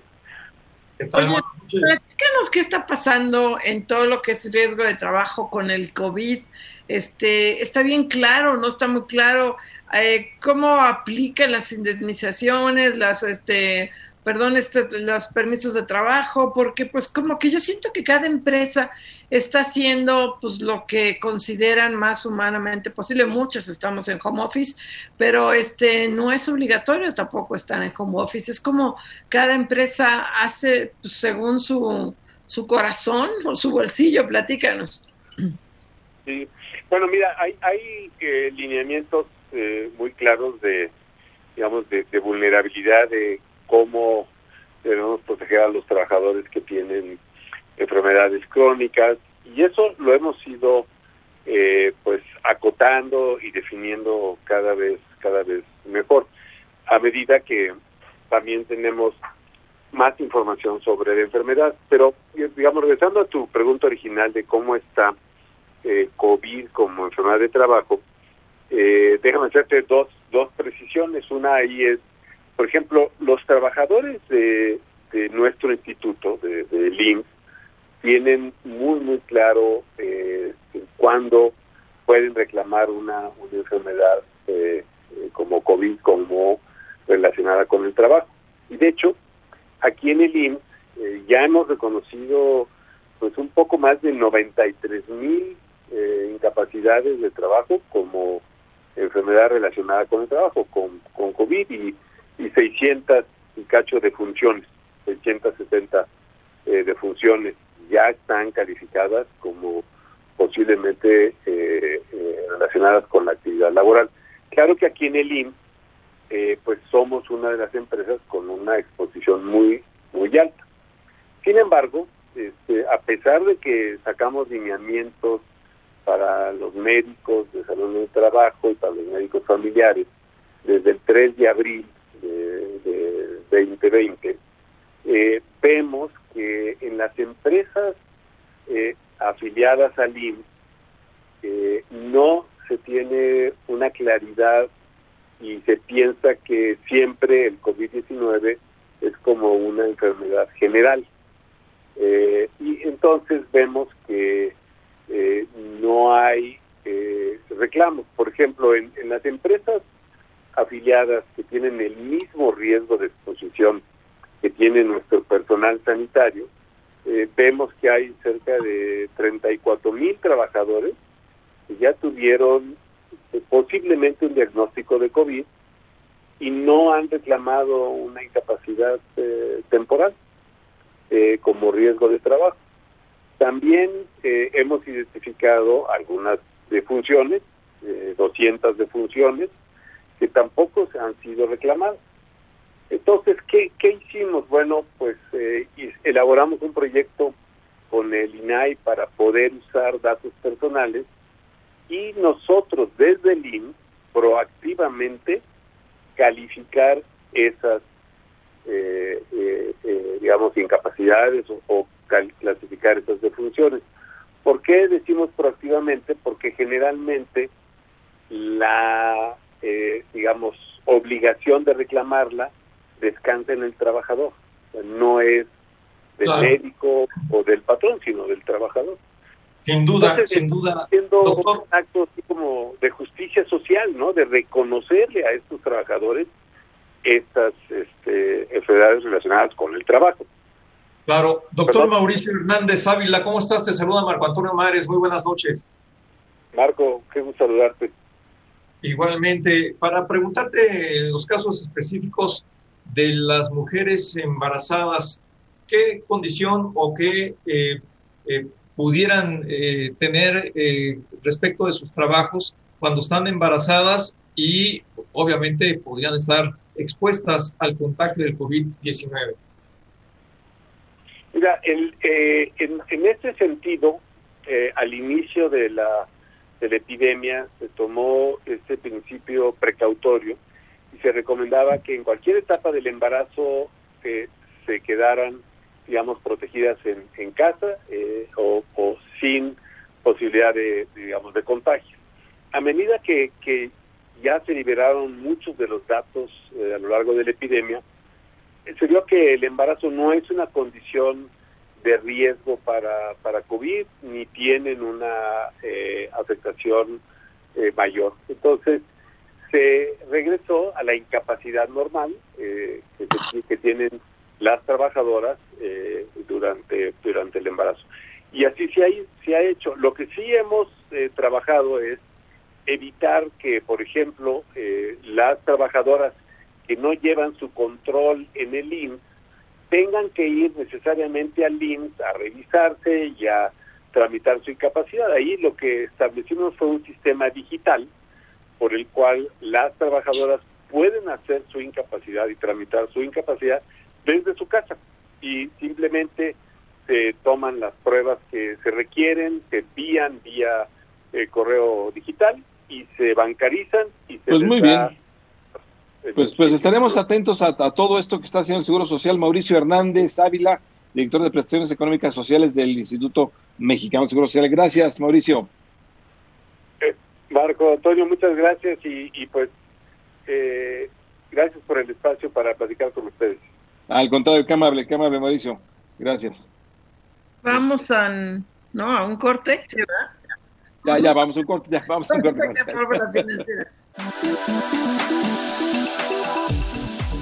Speaker 1: Platícanos qué está pasando en todo lo que es riesgo de trabajo con el COVID. Este, está bien claro, no está muy claro eh, cómo aplican las indemnizaciones, las este, perdón, este, los permisos de trabajo, porque pues como que yo siento que cada empresa está haciendo pues lo que consideran más humanamente posible. Muchos estamos en home office, pero este no es obligatorio tampoco estar en home office. Es como cada empresa hace pues, según su, su corazón o su bolsillo. Platícanos.
Speaker 6: Sí, bueno, mira, hay, hay eh, lineamientos eh, muy claros de, digamos, de, de vulnerabilidad de cómo debemos proteger a los trabajadores que tienen enfermedades crónicas. Y eso lo hemos ido eh, pues acotando y definiendo cada vez cada vez mejor. A medida que también tenemos más información sobre la enfermedad. Pero digamos regresando a tu pregunta original de cómo está eh, COVID como enfermedad de trabajo eh, déjame hacerte dos dos precisiones. Una ahí es por ejemplo, los trabajadores de, nuestro instituto, de, de tienen muy, muy claro eh, cuándo pueden reclamar una, una enfermedad eh, eh, como COVID, como relacionada con el trabajo. Y de hecho, aquí en el IMSS eh, ya hemos reconocido pues un poco más de 93 mil incapacidades de trabajo como enfermedad relacionada con el trabajo, con, con COVID y y 600 y cacho de funciones, 670 eh, de funciones ya están calificadas como posiblemente eh, eh, relacionadas con la actividad laboral. Claro que aquí en el IM, pues somos una de las empresas con una exposición muy muy alta. Sin embargo, este, a pesar de que sacamos lineamientos para los médicos de salud del trabajo y para los médicos familiares, desde el 3 de abril de, 2020, eh, vemos que en las empresas eh, afiliadas al IMSS eh, no se tiene una claridad y se piensa que siempre el COVID-19 es como una enfermedad general. y entonces vemos que no hay reclamos. Por ejemplo, en las empresas afiliadas que tienen el mismo riesgo de exposición que tiene nuestro personal sanitario, eh, vemos que hay cerca de 34 mil trabajadores que ya tuvieron eh, posiblemente un diagnóstico de COVID y no han reclamado una incapacidad eh, temporal como riesgo de trabajo. También hemos identificado algunas defunciones, 200 defunciones, que tampoco se han sido reclamados. Entonces, ¿qué, qué hicimos? Bueno, pues eh, elaboramos un proyecto con el INAI para poder usar datos personales y nosotros desde el IN proactivamente calificar esas, eh, eh, digamos, incapacidades o, o clasificar esas defunciones. ¿Por qué decimos proactivamente? Porque generalmente la eh, digamos, obligación de reclamarla descansa en el trabajador. no es del médico o del patrón, sino del trabajador.
Speaker 2: Sin duda, sin duda.
Speaker 6: Siendo un acto así como de justicia social, ¿no? De reconocerle a estos trabajadores estas este, enfermedades relacionadas con el trabajo.
Speaker 2: Claro. Doctor Mauricio Hernández Ávila, ¿cómo estás? Te saluda Marco Antonio Mares. Muy buenas noches.
Speaker 6: Marco, qué gusto saludarte.
Speaker 2: Igualmente, para preguntarte los casos específicos de las mujeres embarazadas, ¿qué condición o qué eh, eh, pudieran eh, tener respecto de sus trabajos cuando están embarazadas y obviamente podrían estar expuestas al contagio del COVID-19?
Speaker 6: Mira, en, en este sentido, al inicio de la de la epidemia se tomó este principio precautorio y se recomendaba que en cualquier etapa del embarazo eh, se quedaran, digamos, protegidas en, en casa eh, o, sin posibilidad de, digamos, de contagio. A medida que, que ya se liberaron muchos de los datos eh, a lo largo de la epidemia, se vio que el embarazo no es una condición de riesgo para, para COVID ni tienen una eh, afectación eh, mayor. Entonces, se regresó a la incapacidad normal eh, que, que, tienen las trabajadoras eh, durante, durante el embarazo. Y así se ha, se ha hecho. Lo que sí hemos eh, trabajado es evitar que, por ejemplo, eh, las trabajadoras que no llevan su control en el IMSS tengan que ir necesariamente al IMSS a revisarse y a tramitar su incapacidad. Ahí lo que establecimos fue un sistema digital por el cual las trabajadoras pueden hacer su incapacidad y tramitar su incapacidad desde su casa y simplemente se toman las pruebas que se requieren, se envían vía eh, correo digital y se bancarizan y se
Speaker 3: pues muy bien. Pues, pues estaremos atentos a, todo esto que está haciendo el Seguro Social. Mauricio Hernández Ávila, director de prestaciones económicas sociales del Instituto Mexicano de Seguro Social. Gracias, Mauricio.
Speaker 6: Eh, Marco Antonio, muchas gracias y, y pues eh, gracias por el espacio para platicar con ustedes.
Speaker 3: Al contrario, qué amable, qué amable, Mauricio. Gracias.
Speaker 1: Vamos a, ¿no? a un corte,
Speaker 3: Ya, ya, vamos a un corte, ya, vamos a un corte.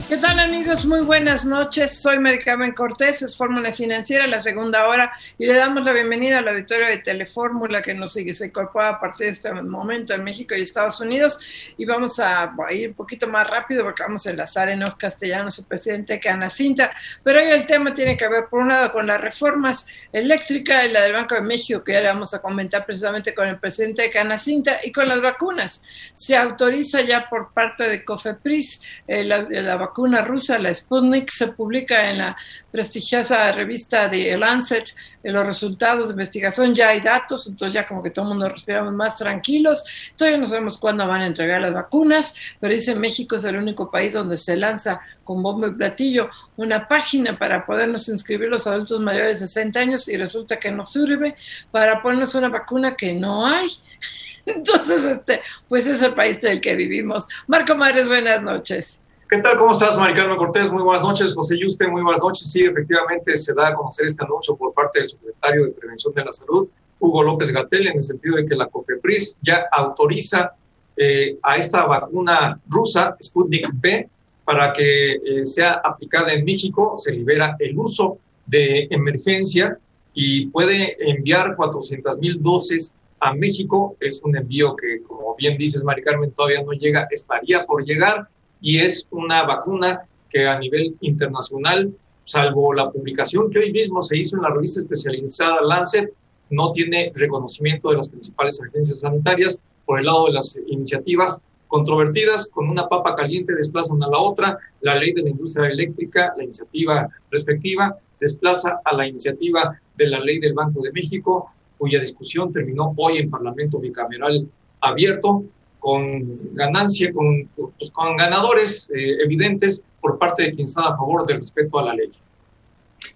Speaker 1: ¿Qué tal amigos? Muy buenas noches. Soy Mari Carmen Cortés, es Fórmula Financiera, la segunda hora, y le damos la bienvenida al auditorio de Telefórmula que nos sigue, se incorpora a partir de este momento en México y Estados Unidos. Y vamos a, ir un poquito más rápido porque vamos a enlazar en los castellanos el presidente Canacinta. Pero hoy el tema tiene que ver, por un lado, con las reformas eléctricas y la del Banco de México, que ya le vamos a comentar precisamente con el presidente de Canacinta, y con las vacunas. Se autoriza ya por parte de COFEPRIS eh, la vacuna vacuna rusa, la Sputnik, se publica en la prestigiosa revista de Lancet los resultados de investigación, ya hay datos, entonces ya como que todo el mundo respiramos más tranquilos, todavía no sabemos cuándo van a entregar las vacunas, pero dice México es el único país donde se lanza con bombo y platillo una página para podernos inscribir los adultos mayores de 60 años y resulta que no sirve para ponernos una vacuna que no hay. Entonces, este, pues es el país del que vivimos. Marco Mares, buenas noches.
Speaker 2: ¿Qué tal? ¿Cómo estás, Maricarmen Cortés? Muy buenas noches. José Yuste, muy buenas noches. Sí, efectivamente se da a conocer este anuncio por parte del secretario de Prevención de la Salud, Hugo López Gatel, en el sentido de que la COFEPRIS ya autoriza eh, a esta vacuna rusa, Sputnik V, para que eh, sea aplicada en México. Se libera el uso de emergencia y puede enviar 400 mil dosis a México. Es un envío que, como bien dices, Mari Carmen, todavía no llega, estaría por llegar y es una vacuna que a nivel internacional, salvo la publicación que hoy mismo se hizo en la revista especializada Lancet, no tiene reconocimiento de las principales agencias sanitarias por el lado de las iniciativas controvertidas, con una papa caliente desplazan a la otra, la ley de la industria eléctrica, la iniciativa respectiva, desplaza a la iniciativa de la ley del Banco de México, cuya discusión terminó hoy en Parlamento bicameral abierto, con ganancia, con, pues, ganadores eh, evidentes por parte de quien está a favor del respeto a la ley.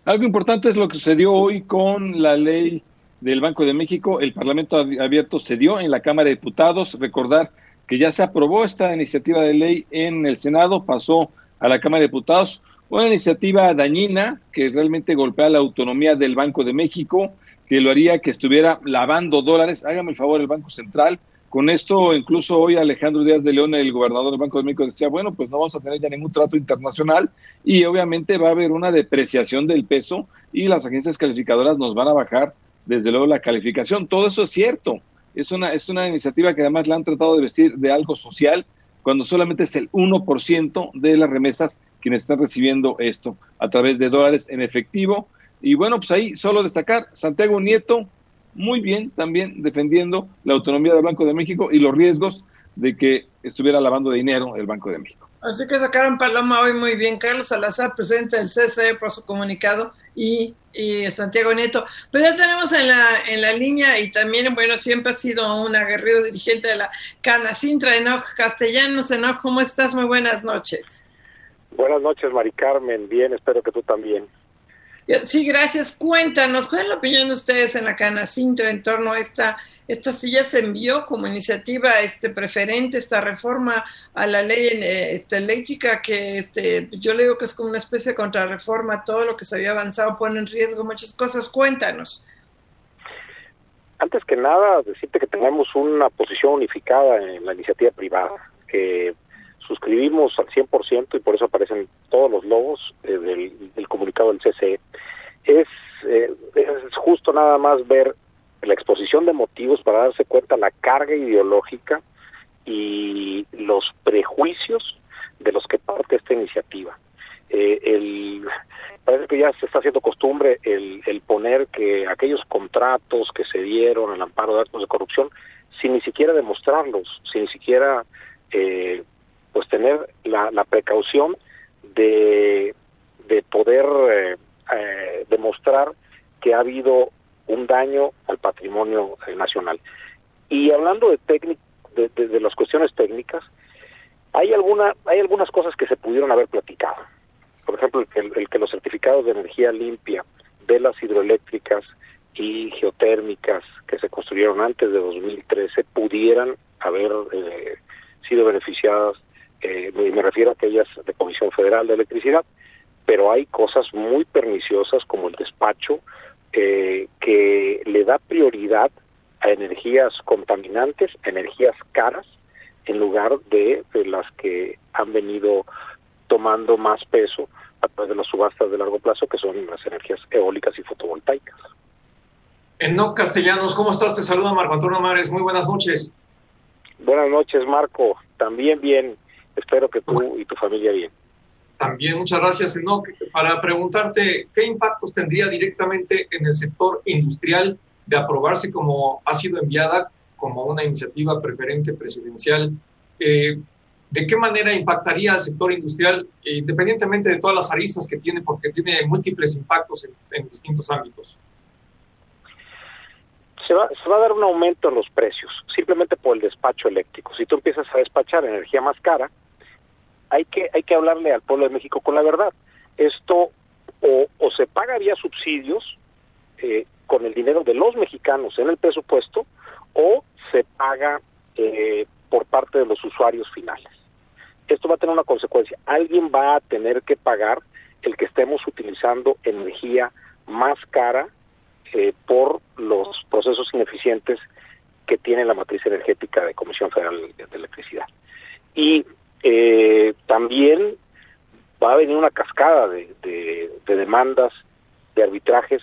Speaker 3: Algo importante es lo que sucedió hoy con la ley del Banco de México. El Parlamento abierto se dio en la Cámara de Diputados. Recordar que ya se aprobó esta iniciativa de ley en el Senado, pasó a la Cámara de Diputados. Una iniciativa dañina que realmente golpea la autonomía del Banco de México, que lo haría que estuviera lavando dólares. Hágame el favor el Banco Central con esto, incluso hoy Alejandro Díaz de León, el gobernador del Banco de México, decía, bueno, pues no vamos a tener ya ningún trato internacional y obviamente va a haber una depreciación del peso y las agencias calificadoras nos van a bajar, desde luego, la calificación. Todo eso es cierto. Es una, es una iniciativa que además la han tratado de vestir de algo social, cuando solamente es el 1% de las remesas quienes están recibiendo esto a través de dólares en efectivo. Y bueno, pues ahí solo destacar, Santiago Nieto, muy bien también defendiendo la autonomía del Banco de México y los riesgos de que estuviera lavando dinero el Banco de México.
Speaker 1: Así que sacaron Paloma hoy muy bien. Carlos Salazar, presidente del CCE, por su comunicado, y, Santiago Neto. Pero ya tenemos en la, en la línea, y también, bueno, siempre ha sido un aguerrido dirigente de la Canacintra, Enoch Castellanos. Enoch, ¿cómo estás? Muy buenas noches.
Speaker 7: Buenas noches, Mari Carmen. Bien, espero que tú también.
Speaker 1: Sí, gracias. Cuéntanos, ¿cuál es la opinión de ustedes en la Canacintra en torno a esta, esta silla se envió como iniciativa este preferente, esta reforma a la ley eh, este, eléctrica que este, yo le digo que es como una especie de contrarreforma, todo lo que se había avanzado pone en riesgo muchas cosas. Cuéntanos.
Speaker 7: Antes que nada, decirte que tenemos una posición unificada en la iniciativa privada, que suscribimos al 100% y por eso aparecen todos los logos eh, del, comunicado del CCE. Es, eh, es justo nada más ver la exposición de motivos para darse cuenta la carga ideológica y los prejuicios de los que parte esta iniciativa. Eh, el, parece que ya se está haciendo costumbre el, el poner que aquellos contratos que se dieron al amparo de actos de corrupción, sin ni siquiera demostrarlos, sin ni siquiera eh, pues tener la, precaución de, de poder eh, eh, demostrar que ha habido un daño al patrimonio eh, nacional. Y hablando de, de, de, las cuestiones técnicas, hay alguna hay algunas cosas que se pudieron haber platicado. Por ejemplo, el, que los certificados de energía limpia de las hidroeléctricas y geotérmicas que se construyeron antes de 2013 pudieran haber eh, sido beneficiadas, eh, me refiero a aquellas de Comisión Federal de Electricidad, pero hay cosas muy perniciosas como el despacho eh, que le da prioridad a energías contaminantes, energías caras, en lugar de, las que han venido tomando más peso a través de las subastas de largo plazo, que son las energías eólicas y fotovoltaicas.
Speaker 2: no Castellanos, ¿cómo estás? Te saluda Marco Antonio Mares. Muy buenas noches.
Speaker 7: Buenas noches, Marco. También bien. Espero que tú y tu familia bien.
Speaker 2: También muchas gracias, Enoch. Para preguntarte, ¿qué impactos tendría directamente en el sector industrial de aprobarse como ha sido enviada como una iniciativa preferente presidencial? Eh, ¿De qué manera impactaría al sector industrial, independientemente de todas las aristas que tiene, porque tiene múltiples impactos en, distintos ámbitos?
Speaker 7: Se va, se va, a dar un aumento en los precios, simplemente por el despacho eléctrico. Si tú empiezas a despachar energía más cara, hay que, hay que hablarle al pueblo de México con la verdad. Esto o, se paga vía subsidios eh, con el dinero de los mexicanos en el presupuesto o se paga eh, por parte de los usuarios finales. Esto va a tener una consecuencia. Alguien va a tener que pagar el que estemos utilizando energía más cara eh, por los procesos ineficientes que tiene la matriz energética de Comisión Federal de Electricidad. Y eh, también va a venir una cascada de, de, demandas, de arbitrajes,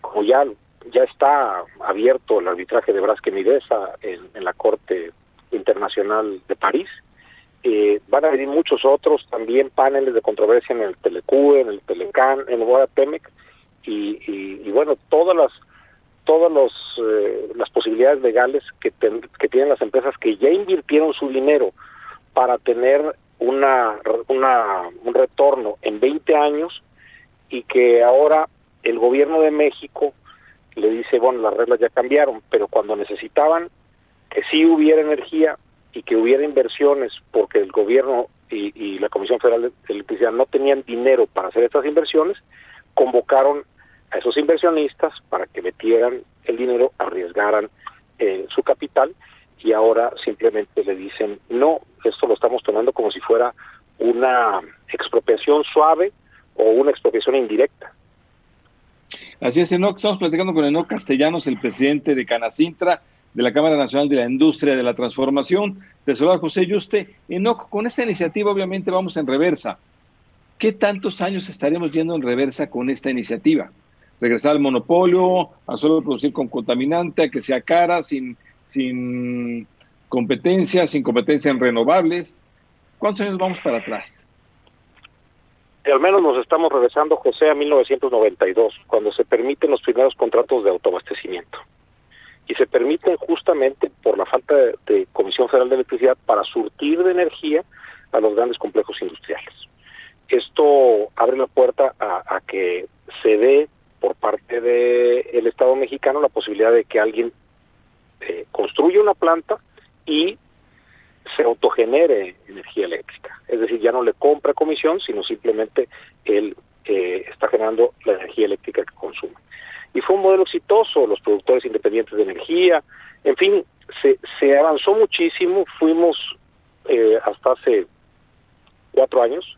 Speaker 7: como ya, ya está abierto el arbitraje de Brasque Midesa en, en la Corte Internacional de París. Eh, van a venir muchos otros, también paneles de controversia en el Telecue, en el Telecan, en el Temec, y, bueno, todas las todas los, eh, las posibilidades legales que, que tienen las empresas que ya invirtieron su dinero para tener una, una, un retorno en 20 años y que ahora el gobierno de México le dice, bueno, las reglas ya cambiaron, pero cuando necesitaban que sí hubiera energía y que hubiera inversiones, porque el gobierno y, y la Comisión Federal de Electricidad no tenían dinero para hacer estas inversiones, convocaron a esos inversionistas para que metieran el dinero, arriesgaran eh, su capital y ahora simplemente le dicen, no, esto lo estamos tomando como si fuera una expropiación suave o una expropiación indirecta.
Speaker 3: Así es, Enoch, estamos platicando con Enoch Castellanos, el presidente de Canacintra, de la Cámara Nacional de la Industria de la Transformación. Te saluda José Yuste. Enoch, con esta iniciativa obviamente vamos en reversa. ¿Qué tantos años estaremos yendo en reversa con esta iniciativa? Regresar al monopolio, a solo producir con contaminante, a que sea cara, sin sin competencia, sin competencia en renovables. ¿Cuántos años vamos para atrás?
Speaker 7: al menos nos estamos regresando, José, a 1992, cuando se permiten los primeros contratos de autoabastecimiento. Y se permiten justamente por la falta de, Comisión Federal de Electricidad para surtir de energía a los grandes complejos industriales. Esto abre la puerta a, que se dé por parte del Estado mexicano la posibilidad de que alguien eh, construye una planta y se autogenere energía eléctrica. Es decir, ya no le compra comisión, sino simplemente él eh, está generando la energía eléctrica que consume. Y fue un modelo exitoso, los productores independientes de energía, en fin, se, se avanzó muchísimo, fuimos eh, hasta hace cuatro años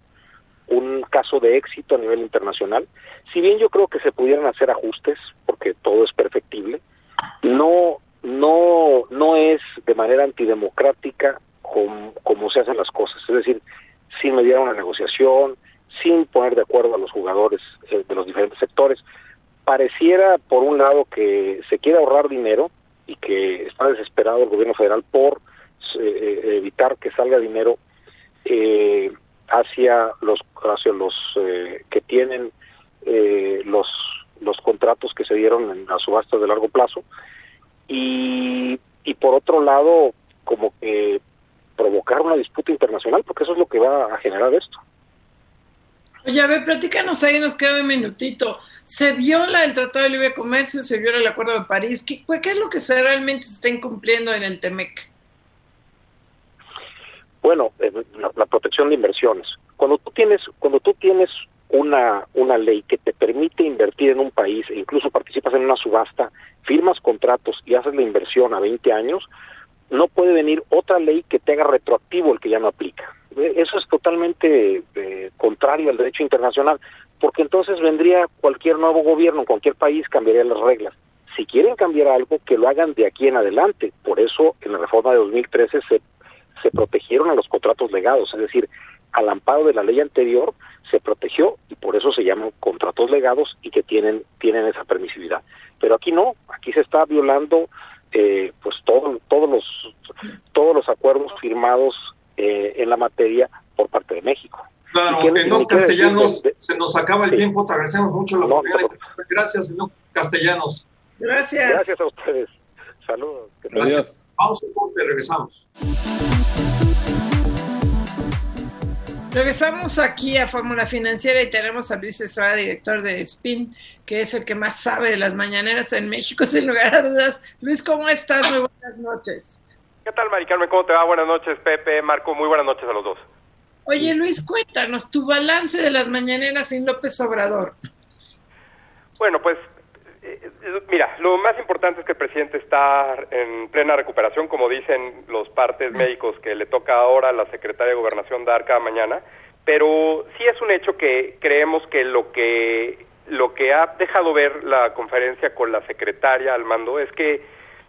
Speaker 7: un caso de éxito a nivel internacional. Si bien yo creo que se pudieran hacer ajustes, porque todo es perfectible, no no, no es de manera antidemocrática como, se hacen las cosas, es decir, sin mediar una negociación, sin poner de acuerdo a los jugadores eh, de los diferentes sectores. Pareciera, por un lado, que se quiere ahorrar dinero y que está desesperado el gobierno federal por eh, eh, evitar que salga dinero hacia los hacia los que tienen los los contratos que se dieron en las subastas de largo plazo y, y por otro lado como que provocar una disputa internacional, porque eso es lo que va a generar esto.
Speaker 1: Oye, a ver, platícanos ahí, nos queda un minutito. ¿Se viola el Tratado de Libre Comercio? ¿Se viola el Acuerdo de París? ¿Qué, qué es lo que se realmente se está incumpliendo en el TEMEC?
Speaker 7: Bueno, eh, la, la, protección de inversiones. Cuando tú tienes, cuando tú tienes una, una ley que te permite invertir en un país e incluso participas en una subasta, firmas contratos y haces la inversión a 20 años, no puede venir otra ley que te haga retroactivo el que ya no aplica. Eh, eso es totalmente eh, contrario al derecho internacional, porque entonces vendría cualquier nuevo gobierno en cualquier país, cambiaría las reglas. Si quieren cambiar algo, que lo hagan de aquí en adelante. Por eso, en la reforma de 2013 se, se protegieron a los contratos legados, es decir, al amparo de la ley anterior se protegió y por eso se llaman contratos legados y que tienen, tienen esa permisividad. Pero aquí no, aquí se está violando eh, pues todo, todos los todos los acuerdos firmados eh, en la materia por parte de México.
Speaker 2: Claro, no, Castellanos, se nos acaba el tiempo, te agradecemos mucho la oportunidad. Gracias, señor Castellanos.
Speaker 1: Gracias.
Speaker 7: Gracias a ustedes. Saludos.
Speaker 2: Gracias. Vamos a corte, regresamos.
Speaker 1: Regresamos aquí a Fórmula Financiera y tenemos a Luis Estrada, director de SPIN, que es el que más sabe de las mañaneras en México, sin lugar a dudas. Luis, ¿cómo estás? Muy buenas noches.
Speaker 8: ¿Qué tal, Mari Carmen? ¿Cómo te va? Buenas noches, Pepe, Marco. Muy buenas noches a los dos.
Speaker 1: Oye, Luis, cuéntanos tu balance de las mañaneras sin López Obrador.
Speaker 8: Bueno, pues mira, lo más importante es que el presidente está en plena recuperación, como dicen los partes médicos que le toca ahora a la secretaria de Gobernación dar cada mañana, pero sí es un hecho que creemos que lo que lo que ha dejado ver la conferencia con la secretaria al mando es que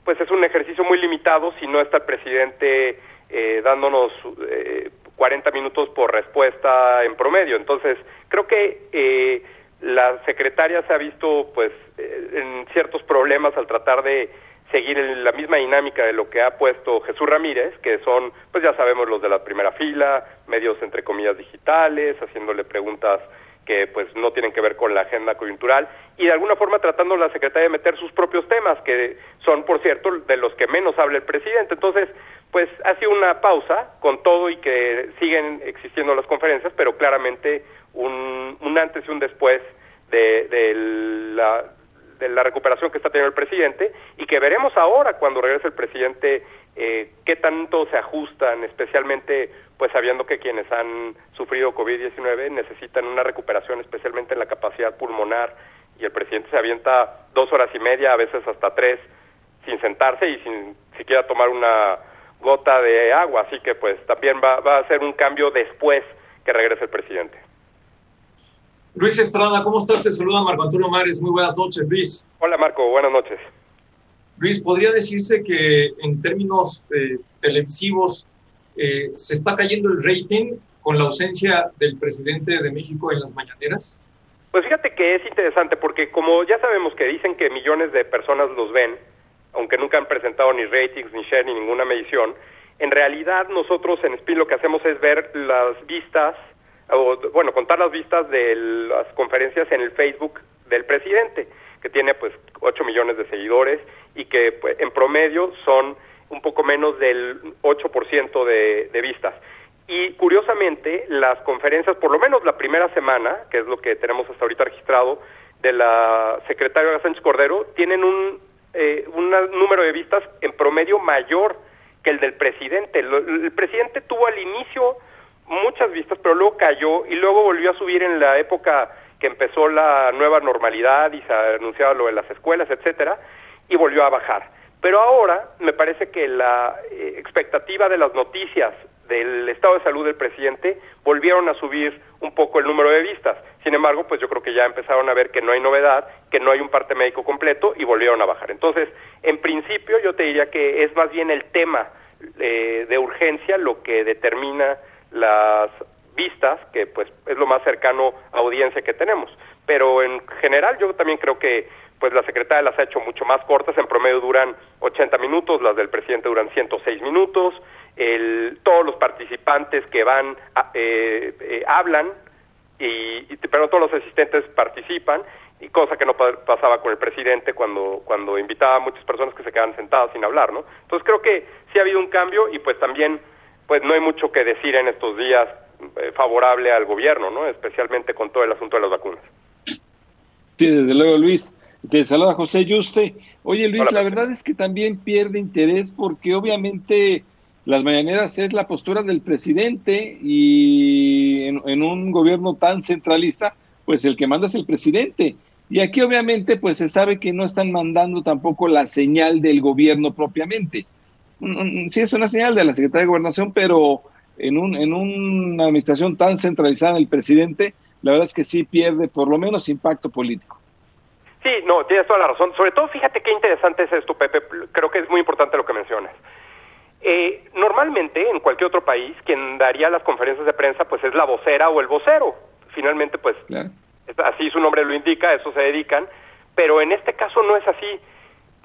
Speaker 8: pues es un ejercicio muy limitado si no está el presidente eh, dándonos eh, 40 minutos por respuesta en promedio. Entonces, creo que eh, la secretaria se ha visto pues eh, en ciertos problemas al tratar de seguir en la misma dinámica de lo que ha puesto Jesús Ramírez, que son, pues ya sabemos, los de la primera fila, medios entre comillas digitales, haciéndole preguntas que pues no tienen que ver con la agenda coyuntural y de alguna forma tratando la secretaria de meter sus propios temas, que son, por cierto, de los que menos habla el presidente. Entonces, pues ha sido una pausa con todo y que siguen existiendo las conferencias, pero claramente un, antes y un después de, de la recuperación que está teniendo el presidente y que veremos ahora cuando regrese el presidente eh, qué tanto se ajustan, especialmente pues sabiendo que quienes han sufrido COVID-19 necesitan una recuperación especialmente en la capacidad pulmonar y el presidente se avienta dos horas y media, a veces hasta tres, sin sentarse y sin siquiera tomar una gota de agua, así que pues también va, va a ser un cambio después que regrese el presidente.
Speaker 2: Luis Estrada, ¿cómo estás? Te saluda Marco Antonio Mares. Muy buenas noches, Luis.
Speaker 8: Hola, Marco. Buenas noches.
Speaker 2: Luis, ¿podría decirse que en términos eh, televisivos eh, se está cayendo el rating con la ausencia del presidente de México en las mañaneras?
Speaker 8: Pues fíjate que es interesante porque como ya sabemos que dicen que millones de personas los ven, aunque nunca han presentado ni ratings, ni share, ni ninguna medición, en realidad nosotros en Spin lo que hacemos es ver las vistas o, bueno, contar las vistas de las conferencias en el Facebook del presidente, que tiene pues 8 millones de seguidores y que pues, en promedio son un poco menos del 8% de, de vistas. Y curiosamente, las conferencias, por lo menos la primera semana, que es lo que tenemos hasta ahorita registrado, de la secretaria Sánchez Cordero, tienen un, eh, un número de vistas en promedio mayor que el del presidente. El presidente tuvo al inicio muchas vistas, pero luego cayó y luego volvió a subir en la época que empezó la nueva normalidad y se anunciaba lo de las escuelas, etcétera, y volvió a bajar. Pero ahora me parece que la eh, expectativa de las noticias del estado de salud del presidente volvieron a subir un poco el número de vistas. Sin embargo, pues yo creo que ya empezaron a ver que no hay novedad, que no hay un parte médico completo y volvieron a bajar. Entonces, en principio yo te diría que es más bien el tema eh, de urgencia lo que determina las vistas, que pues es lo más cercano a audiencia que tenemos. Pero en general yo también creo que pues la secretaria las ha hecho mucho más cortas, en promedio duran 80 minutos, las del presidente duran 106 minutos, el, todos los participantes que van eh, eh, hablan, y, pero todos los asistentes participan, y cosa que no pasaba con el presidente cuando, cuando invitaba a muchas personas que se quedaban sentadas sin hablar, ¿no? Entonces creo que sí ha habido un cambio y pues también pues no hay mucho que decir en estos días eh, favorable al gobierno, ¿no? Especialmente con todo el asunto de las vacunas.
Speaker 3: Sí, desde luego, Luis. Te saluda José Yuste. Oye, Luis, la verdad es que también pierde interés porque obviamente las mañaneras es la postura del presidente y en, un gobierno tan centralista, pues el que manda es el presidente. Y aquí obviamente pues se sabe que no están mandando tampoco la señal del gobierno propiamente. Sí es una señal de la Secretaría de Gobernación, pero en, un, en una administración tan centralizada el presidente, la verdad es que sí pierde por lo menos impacto político.
Speaker 8: Sí, no, tienes toda la razón. Sobre todo, fíjate qué interesante es esto, Pepe. Creo que es muy importante lo que mencionas. Eh, normalmente, en cualquier otro país, quien daría las conferencias de prensa, pues es la vocera o el vocero. Finalmente, pues, así su nombre lo indica, a eso se dedican. Pero en este caso no es así,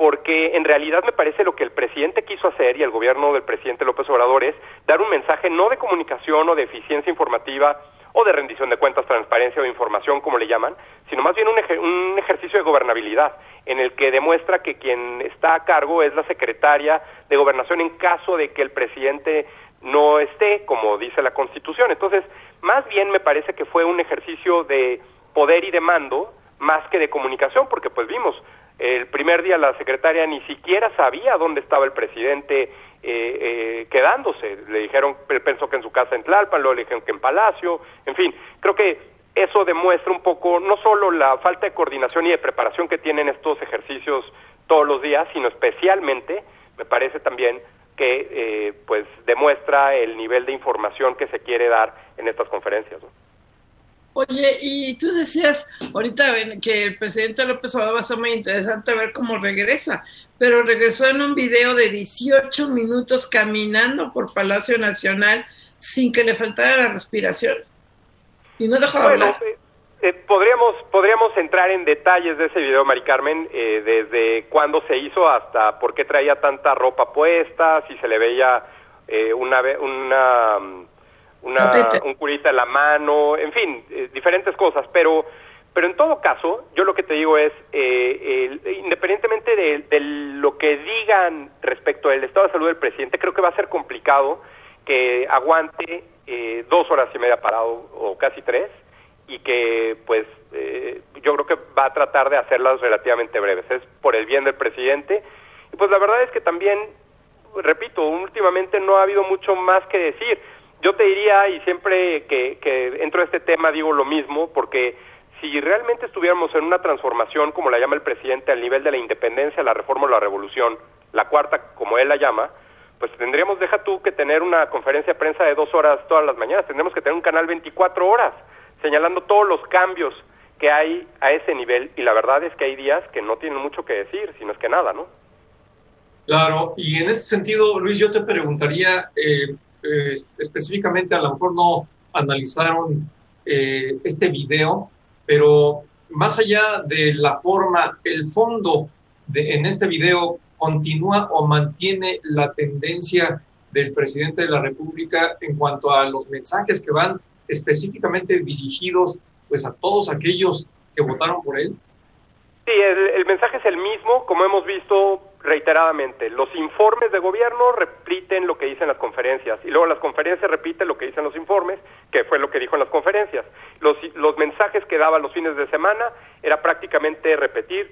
Speaker 8: porque en realidad me parece lo que el presidente quiso hacer y el gobierno del presidente López Obrador es dar un mensaje no de comunicación o de eficiencia informativa o de rendición de cuentas, transparencia o información, como le llaman, sino más bien un, un, ejercicio de gobernabilidad, en el que demuestra que quien está a cargo es la secretaria de gobernación en caso de que el presidente no esté, como dice la Constitución. Entonces, más bien me parece que fue un ejercicio de poder y de mando, más que de comunicación, porque pues vimos, el primer día la secretaria ni siquiera sabía dónde estaba el presidente eh, eh, quedándose. Le dijeron, pensó que en su casa en Tlalpan, luego le dijeron que en Palacio, en fin, creo que eso demuestra un poco no solo la falta de coordinación y de preparación que tienen estos ejercicios todos los días, sino especialmente, me parece también que eh, pues demuestra el nivel de información que se quiere dar en estas conferencias.
Speaker 1: Oye, y tú decías ahorita que el presidente López Obrador va a ser muy interesante ver cómo regresa, pero regresó en un video de 18 minutos caminando por Palacio Nacional sin que le faltara la respiración. Y no dejó de hablar.
Speaker 8: Eh, eh, podríamos, podríamos entrar en detalles de ese video, Mari Carmen, eh, desde cuándo se hizo hasta por qué traía tanta ropa puesta, si se le veía una, una una, un curita en la mano, en fin, eh, diferentes cosas, pero pero en todo caso, yo lo que te digo es, eh, independientemente de, lo que digan respecto del estado de salud del presidente, creo que va a ser complicado que aguante eh, dos horas y media parado o casi tres y que pues yo creo que va a tratar de hacerlas relativamente breves. Es por el bien del presidente. Y pues la verdad es que también, repito, últimamente no ha habido mucho más que decir yo te diría, y siempre que, que entro a este tema digo lo mismo, porque si realmente estuviéramos en una transformación, como la llama el presidente, al nivel de la independencia, la reforma o la revolución, la cuarta, como él la llama, pues tendríamos, deja tú, que tener una conferencia de prensa de dos horas todas las mañanas, tendríamos que tener un canal 24 horas, señalando todos los cambios que hay a ese nivel, y la verdad es que hay días que no tienen mucho que decir, sino es que nada, ¿no?
Speaker 2: Claro, y en ese sentido, Luis, yo te preguntaría, eh, eh, específicamente a lo mejor no analizaron eh, este video, pero más allá de la forma, el fondo de, en este video continúa o mantiene la tendencia del presidente de la República en cuanto a los mensajes que van específicamente dirigidos pues a todos aquellos que votaron por él?
Speaker 8: Sí, el mensaje es el mismo, como hemos visto reiteradamente, los informes de gobierno repiten lo que dicen las conferencias y luego las conferencias repiten lo que dicen los informes, que fue lo que dijo en las conferencias. Los, los mensajes que daba los fines de semana era prácticamente repetir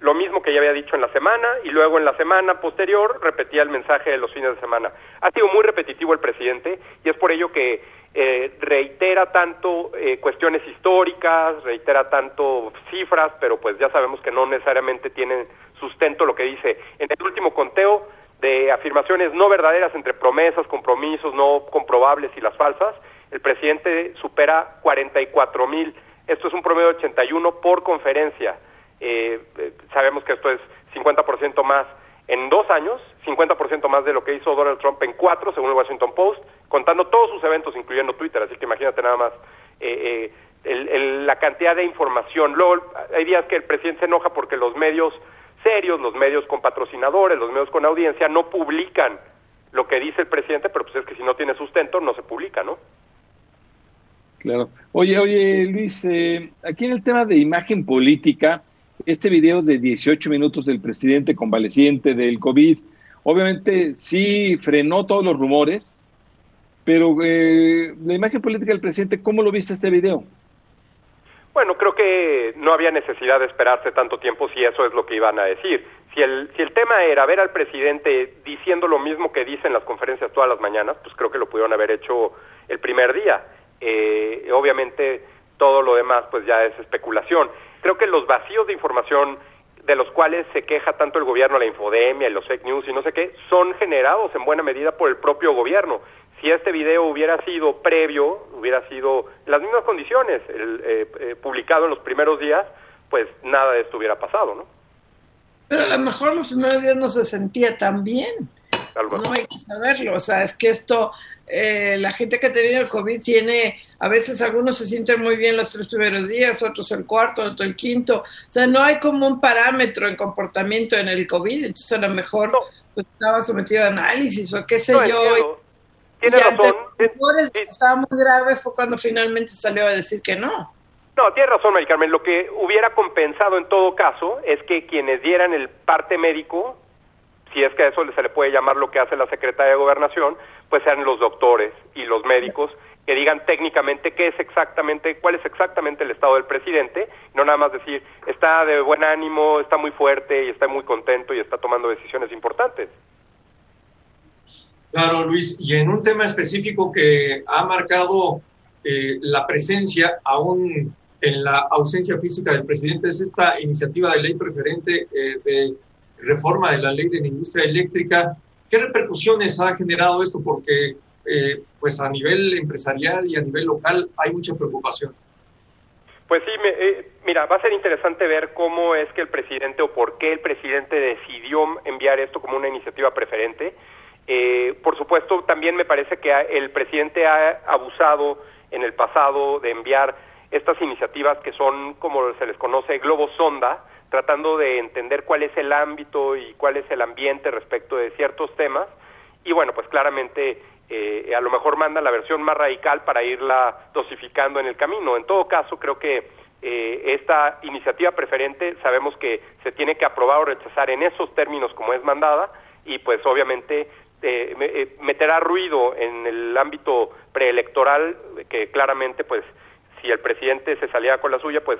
Speaker 8: lo mismo que ya había dicho en la semana y luego en la semana posterior repetía el mensaje de los fines de semana. Ha sido muy repetitivo el presidente y es por ello que eh, reitera tanto eh, cuestiones históricas, reitera tanto cifras, pero pues ya sabemos que no necesariamente tienen sustento lo que dice. En el último conteo de afirmaciones no verdaderas entre promesas, compromisos no comprobables y las falsas, el presidente supera 44 mil. Esto es un promedio de 81 por conferencia. Eh, sabemos que esto es 50% más en dos años, 50% más de lo que hizo Donald Trump en cuatro, según el Washington Post, contando todos sus eventos, incluyendo Twitter. Así que imagínate nada más eh, eh, la cantidad de información. Luego, hay días que el presidente se enoja porque los medios serios, los medios con patrocinadores, los medios con audiencia, no publican lo que dice el presidente, pero pues es que si no tiene sustento, no se publica, ¿no?
Speaker 3: Claro. Oye, oye, Luis, eh, aquí en el tema de imagen política, este video de 18 minutos del presidente convaleciente del COVID, obviamente sí frenó todos los rumores, pero eh, la imagen política del presidente, ¿cómo lo viste este video?
Speaker 8: Bueno, creo que no había necesidad de esperarse tanto tiempo si eso es lo que iban a decir. Si el, si el tema era ver al presidente diciendo lo mismo que dice en las conferencias todas las mañanas, pues creo que lo pudieron haber hecho el primer día. Eh, obviamente todo lo demás pues ya es especulación. Creo que los vacíos de información de los cuales se queja tanto el gobierno, la infodemia y los fake news y no sé qué, son generados en buena medida por el propio gobierno. Si este video hubiera sido previo, hubiera sido en las mismas condiciones, el, eh, eh, publicado en los primeros días, pues nada de esto hubiera pasado, ¿no?
Speaker 1: Pero a lo mejor los primeros días no se sentía tan bien. No hay que saberlo, o sea, es que esto, eh, la gente que ha tenido el COVID tiene, a veces algunos se sienten muy bien los tres primeros días, otros el cuarto, otro el quinto, o sea, no hay como un parámetro en comportamiento en el COVID, entonces a lo mejor pues, estaba sometido a análisis o qué sé yo.
Speaker 8: Tiene razón.
Speaker 1: estaba muy grave fue cuando finalmente salió a decir que no.
Speaker 8: No, tiene razón, Mari Carmen. Lo que hubiera compensado en todo caso es que quienes dieran el parte médico si es que a eso se le puede llamar lo que hace la Secretaría de Gobernación, pues sean los doctores y los médicos que digan técnicamente qué es exactamente, cuál es exactamente el estado del presidente, no nada más decir está de buen ánimo, está muy fuerte y está muy contento y está tomando decisiones importantes.
Speaker 2: Claro, Luis, y en un tema específico que ha marcado eh, la presencia, aún en la ausencia física del presidente, es esta iniciativa de ley preferente eh, de reforma de la ley de la industria eléctrica. ¿Qué repercusiones ha generado esto? Porque eh, pues a nivel empresarial y a nivel local hay mucha preocupación.
Speaker 8: Pues sí, eh, mira, va a ser interesante ver cómo es que el presidente o por qué el presidente decidió enviar esto como una iniciativa preferente. Eh, por supuesto, también me parece que el presidente ha abusado en el pasado de enviar estas iniciativas que son, como se les conoce, globos sonda, tratando de entender cuál es el ámbito y cuál es el ambiente respecto de ciertos temas. Y bueno, pues claramente eh, a lo mejor manda la versión más radical para irla dosificando en el camino. En todo caso, creo que eh, esta iniciativa preferente sabemos que se tiene que aprobar o rechazar en esos términos como es mandada y pues obviamente eh, meterá ruido en el ámbito preelectoral que claramente pues si el presidente se saliera con la suya pues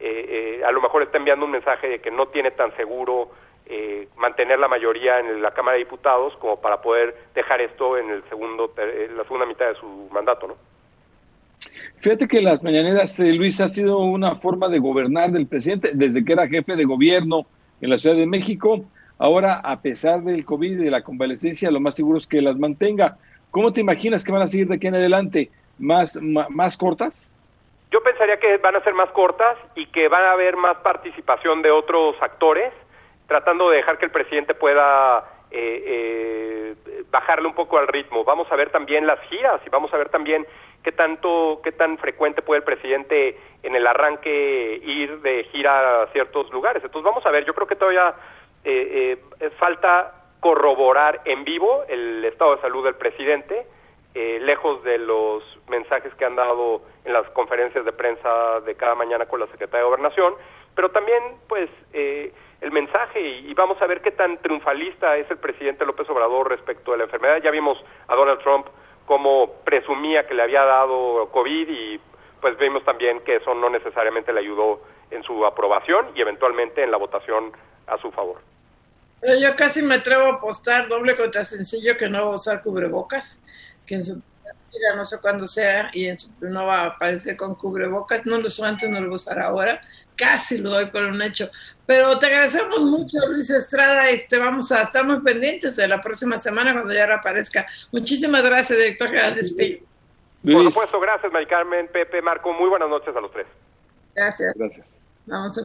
Speaker 8: eh, eh, a lo mejor está enviando un mensaje de que no tiene tan seguro eh, mantener la mayoría en la Cámara de Diputados como para poder dejar esto en el segundo la segunda mitad de su mandato, ¿no?
Speaker 3: Fíjate que las mañaneras, Luis, ha sido una forma de gobernar del presidente desde que era jefe de gobierno en la Ciudad de México. Ahora, a pesar del COVID y de la convalecencia, lo más seguro es que las mantenga. ¿Cómo te imaginas que van a seguir de aquí en adelante? ¿Más, más cortas?
Speaker 8: Yo pensaría que van a ser más cortas y que van a haber más participación de otros actores, tratando de dejar que el presidente pueda eh, eh, bajarle un poco al ritmo. Vamos a ver también las giras y vamos a ver también qué tanto, qué tan frecuente puede el presidente en el arranque ir de gira a ciertos lugares. Entonces vamos a ver. Yo creo que todavía eh, falta corroborar en vivo el estado de salud del presidente eh, lejos de los mensajes que han dado en las conferencias de prensa de cada mañana con la Secretaría de Gobernación, pero también pues eh, el mensaje y, vamos a ver qué tan triunfalista es el presidente López Obrador respecto a la enfermedad. Ya vimos a Donald Trump como presumía que le había dado COVID y pues vimos también que eso no necesariamente le ayudó en su aprobación y eventualmente en la votación a su favor.
Speaker 1: Pero yo casi me atrevo a apostar doble contra sencillo que no va a usar cubrebocas que en su mira, no sé cuándo sea, y en su, no va a aparecer con cubrebocas, no lo uso antes, no lo voy a usar ahora, casi lo doy por un hecho. Pero te agradecemos mucho, Luis Estrada, este, vamos a estar muy pendientes de la próxima semana cuando ya reaparezca. Muchísimas gracias, director general de
Speaker 8: Por supuesto, gracias, Mari Carmen, Pepe, Marco, muy buenas noches a los tres.
Speaker 1: Gracias.
Speaker 3: Gracias.
Speaker 1: Vamos a...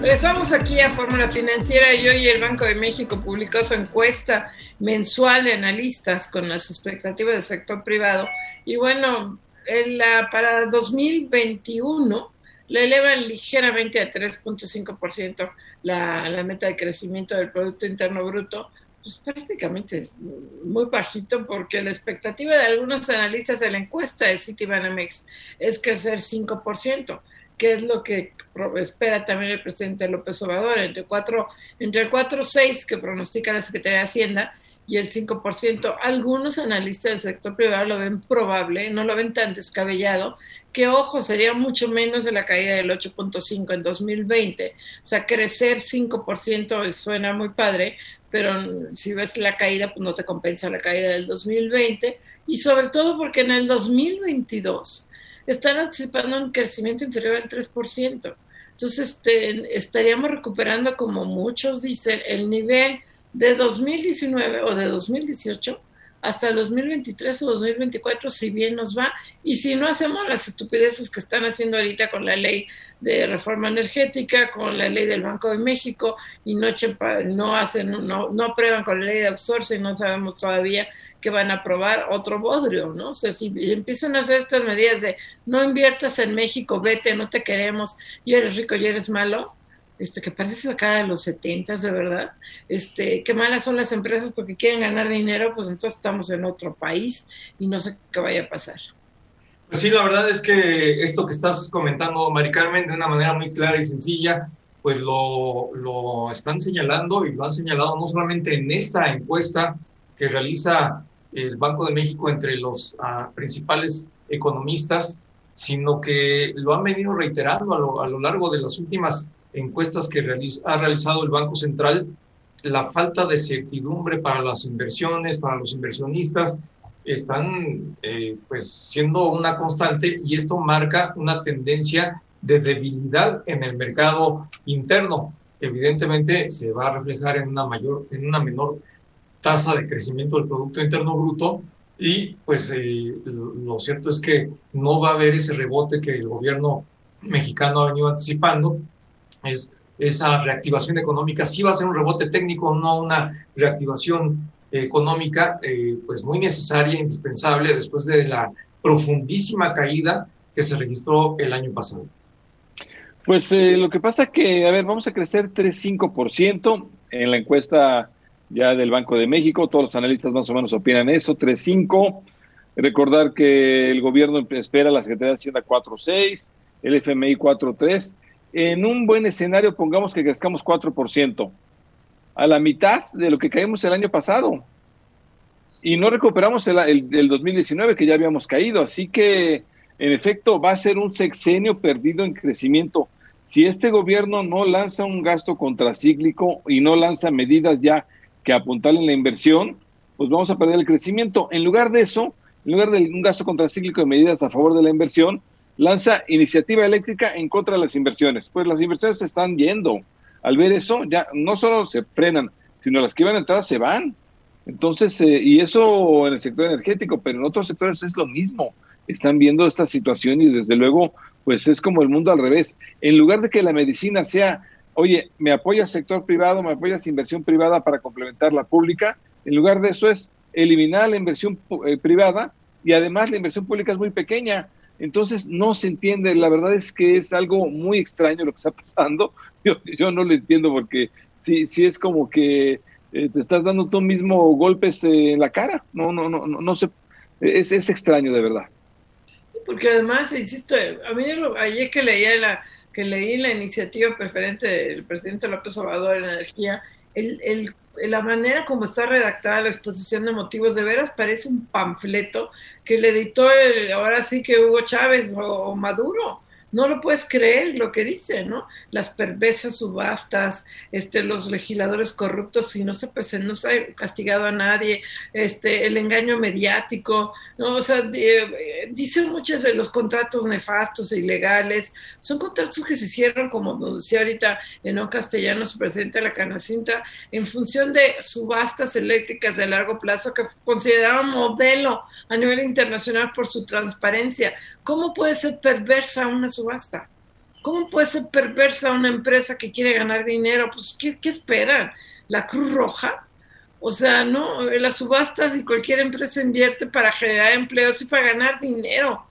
Speaker 1: Regresamos aquí a Fórmula Financiera y hoy el Banco de México publicó su encuesta mensual de analistas con las expectativas del sector privado. Y bueno, la, para 2021 le elevan ligeramente a 3.5% la, la meta de crecimiento del Producto Interno Bruto, pues prácticamente es muy bajito porque la expectativa de algunos analistas de la encuesta de Citibanamex es crecer 5%, que es lo que espera también el presidente López Obrador, entre, 4, entre el 4.6 que pronostica la Secretaría de Hacienda y el 5%. Algunos analistas del sector privado lo ven probable, no lo ven tan descabellado, que ojo, sería mucho menos de la caída del 8.5 en 2020. O sea, crecer 5% suena muy padre, pero si ves la caída, pues no te compensa la caída del 2020. Y sobre todo porque en el 2022 están anticipando un crecimiento inferior al 3%. Entonces, este, estaríamos recuperando, como muchos dicen, el nivel de 2019 o de 2018 hasta el 2023 o 2024, si bien nos va, y si no hacemos las estupideces que están haciendo ahorita con la ley de reforma energética, con la ley del Banco de México, y no, no hacen, no, no aprueban con la ley de outsourcing, no sabemos todavía que van a aprobar otro bodrio, ¿no? O sea, si empiezan a hacer estas medidas de no inviertas en México, vete, no te queremos, y eres rico y eres malo, este, que parece sacada de los setentas, de verdad, este, qué malas son las empresas porque quieren ganar dinero, pues entonces estamos en otro país y no sé qué vaya a pasar.
Speaker 2: Pues sí, la verdad es que esto que estás comentando, Mari Carmen, de una manera muy clara y sencilla, pues lo, lo están señalando y lo han señalado no solamente en esta encuesta que realiza el Banco de México entre los uh, principales economistas, sino que lo han venido reiterando a lo, a lo largo de las últimas encuestas que realiza, ha realizado el Banco Central, la falta de certidumbre para las inversiones, para los inversionistas, están eh, pues siendo una constante y esto marca una tendencia de debilidad en el mercado interno. Evidentemente se va a reflejar en una mayor, en una menor tasa de crecimiento del Producto Interno Bruto y pues eh, lo cierto es que no va a haber ese rebote que el gobierno mexicano ha venido anticipando es, esa reactivación económica sí va a ser un rebote técnico, no una reactivación económica, eh, pues muy necesaria, indispensable después de la profundísima caída que se registró el año pasado.
Speaker 3: Pues eh, lo que pasa que, a ver, vamos a crecer 3,5% en la encuesta ya del Banco de México, todos los analistas más o menos opinan eso, 3,5%. Recordar que el gobierno espera la Secretaría de Hacienda 4,6%, el FMI 4,3% en un buen escenario pongamos que crezcamos 4%, a la mitad de lo que caímos el año pasado. Y no recuperamos el, el, 2019 que ya habíamos caído. Así que, en efecto, va a ser un sexenio perdido en crecimiento. Si este gobierno no lanza un gasto contracíclico y no lanza medidas ya que apuntalen la inversión, pues vamos a perder el crecimiento. En lugar de eso, en lugar de un gasto contracíclico de medidas a favor de la inversión, lanza iniciativa eléctrica en contra de las inversiones. Pues las inversiones se están yendo. Al ver eso, ya no solo se frenan, sino las que iban a entrar se van. Entonces, eh, y eso en el sector energético, pero en otros sectores es lo mismo. Están viendo esta situación y desde luego, pues es como el mundo al revés. En lugar de que la medicina sea, oye, me apoyas sector privado, me apoyas inversión privada para complementar la pública, en lugar de eso es eliminar la inversión eh, privada y además la inversión pública es muy pequeña. Entonces no se entiende, la verdad es que es algo muy extraño lo que está pasando. Yo, yo no lo entiendo porque sí, sí es como que eh, te estás dando tú mismo golpes eh, en la cara. No, no, no, no, no sé, es, es extraño de verdad.
Speaker 1: Sí, porque además, insisto, a mí ayer que leía la, que leí la iniciativa preferente del presidente López Obrador en energía, el, el la manera como está redactada la exposición de motivos de veras parece un panfleto que le editó ahora sí que Hugo Chávez o Maduro no lo puedes creer lo que dice, ¿no? Las perversas subastas, este, los legisladores corruptos, si no se, pues, no se ha castigado a nadie, este, el engaño mediático, ¿no? O sea, eh, dicen muchos de los contratos nefastos e ilegales, son contratos que se hicieron, como decía ahorita en un castellano su presidente de la Canacinta, en función de subastas eléctricas de largo plazo que consideraban modelo a nivel internacional por su transparencia. ¿Cómo puede ser perversa una subasta? ¿Cómo puede ser perversa una empresa que quiere ganar dinero? Pues, ¿qué, qué esperan? ¿La Cruz Roja? O sea, no, las subastas y cualquier empresa invierte para generar empleos y para ganar dinero.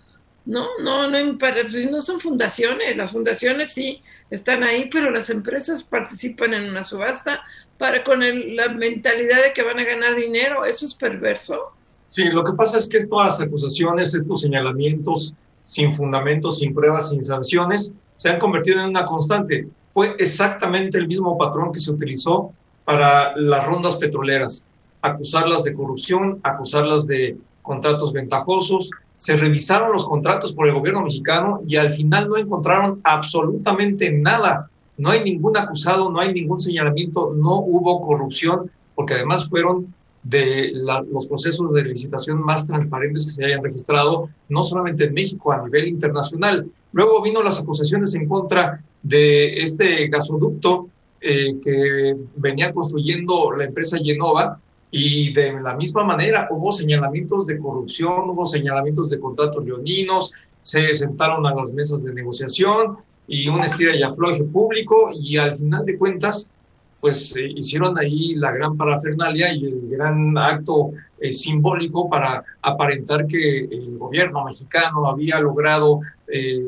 Speaker 1: No, no, no, no son fundaciones. Las fundaciones sí están ahí, pero las empresas participan en una subasta para con la mentalidad de que van a ganar dinero. Eso es perverso.
Speaker 2: Sí, lo que pasa es que las acusaciones, estos señalamientos sin fundamentos, sin pruebas, sin sanciones, se han convertido en una constante. Fue exactamente el mismo patrón que se utilizó para las rondas petroleras. Acusarlas de corrupción, acusarlas de contratos ventajosos. Se revisaron los contratos por el gobierno mexicano y al final no encontraron absolutamente nada. No hay ningún acusado, no hay ningún señalamiento, no hubo corrupción, porque además fueron de los procesos de licitación más transparentes que se hayan registrado, no solamente en México, a nivel internacional. Luego vino las acusaciones en contra de este gasoducto eh, que venía construyendo la empresa Genova y de la misma manera hubo señalamientos de corrupción, hubo señalamientos de contratos leoninos, se sentaron a las mesas de negociación y un estira y afloje público y al final de cuentas pues eh, hicieron ahí la gran parafernalia y el gran acto eh, simbólico para aparentar que el gobierno mexicano había logrado eh,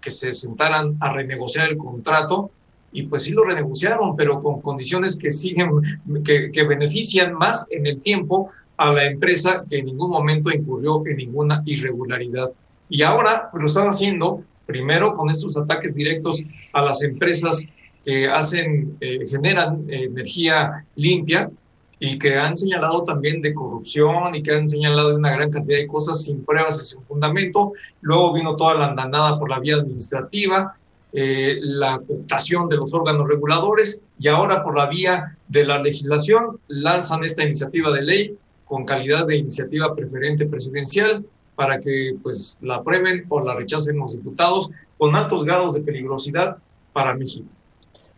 Speaker 2: que se sentaran a renegociar el contrato y pues sí lo renegociaron, pero con condiciones que siguen, que, que benefician más en el tiempo a la empresa que en ningún momento incurrió en ninguna irregularidad. Y ahora pues, lo están haciendo primero con estos ataques directos a las empresas que hacen, eh, generan eh, energía limpia y que han señalado también de corrupción y que han señalado una gran cantidad de cosas sin pruebas y sin fundamento. Luego vino toda la andanada por la vía administrativa, eh, la cooptación de los órganos reguladores y ahora por la vía de la legislación lanzan esta iniciativa de ley con calidad de iniciativa preferente presidencial para que pues la aprueben o la rechacen los diputados con altos grados de peligrosidad para México.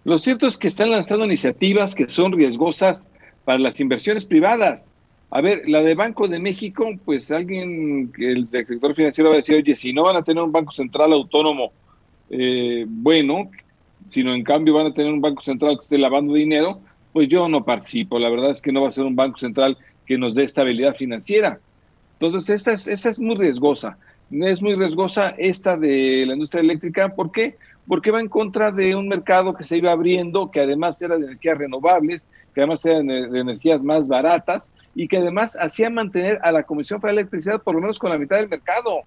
Speaker 3: Lo cierto es que están lanzando iniciativas que son riesgosas para las inversiones privadas. A ver, la de Banco de México, pues alguien, el sector financiero va a decir, oye, si no van a tener un banco central autónomo, eh, bueno, sino en cambio van a tener un banco central que esté lavando dinero, pues yo no participo. La verdad es que no va a ser un banco central que nos dé estabilidad financiera. Entonces, esta es, es muy riesgosa. Es muy riesgosa esta de la industria eléctrica. ¿Por qué? Porque va en contra de un mercado que se iba abriendo, que además era de energías renovables, que además era de energías más baratas y que además hacía mantener a la Comisión Federal de Electricidad por lo menos con la mitad del mercado.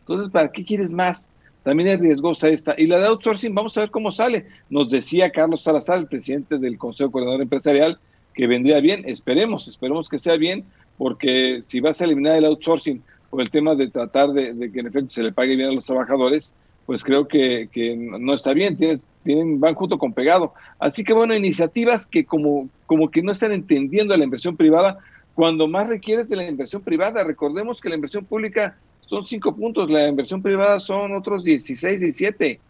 Speaker 3: Entonces, ¿para qué quieres más? También es riesgosa esta. Y la de outsourcing, vamos a ver cómo sale. Nos decía Carlos Salazar, el presidente del Consejo Coordinador Empresarial, que vendría bien. Esperemos, esperemos que sea bien, porque si vas a eliminar el outsourcing por el tema de tratar de, de que en efecto se le pague bien a los trabajadores, pues creo que, no está bien, tienen, tienen, van junto con pegado. Así que bueno, iniciativas que como, como que no están entendiendo la inversión privada, cuando más requieres de la inversión privada, recordemos que la inversión pública son cinco puntos, la inversión privada son otros 16, 17.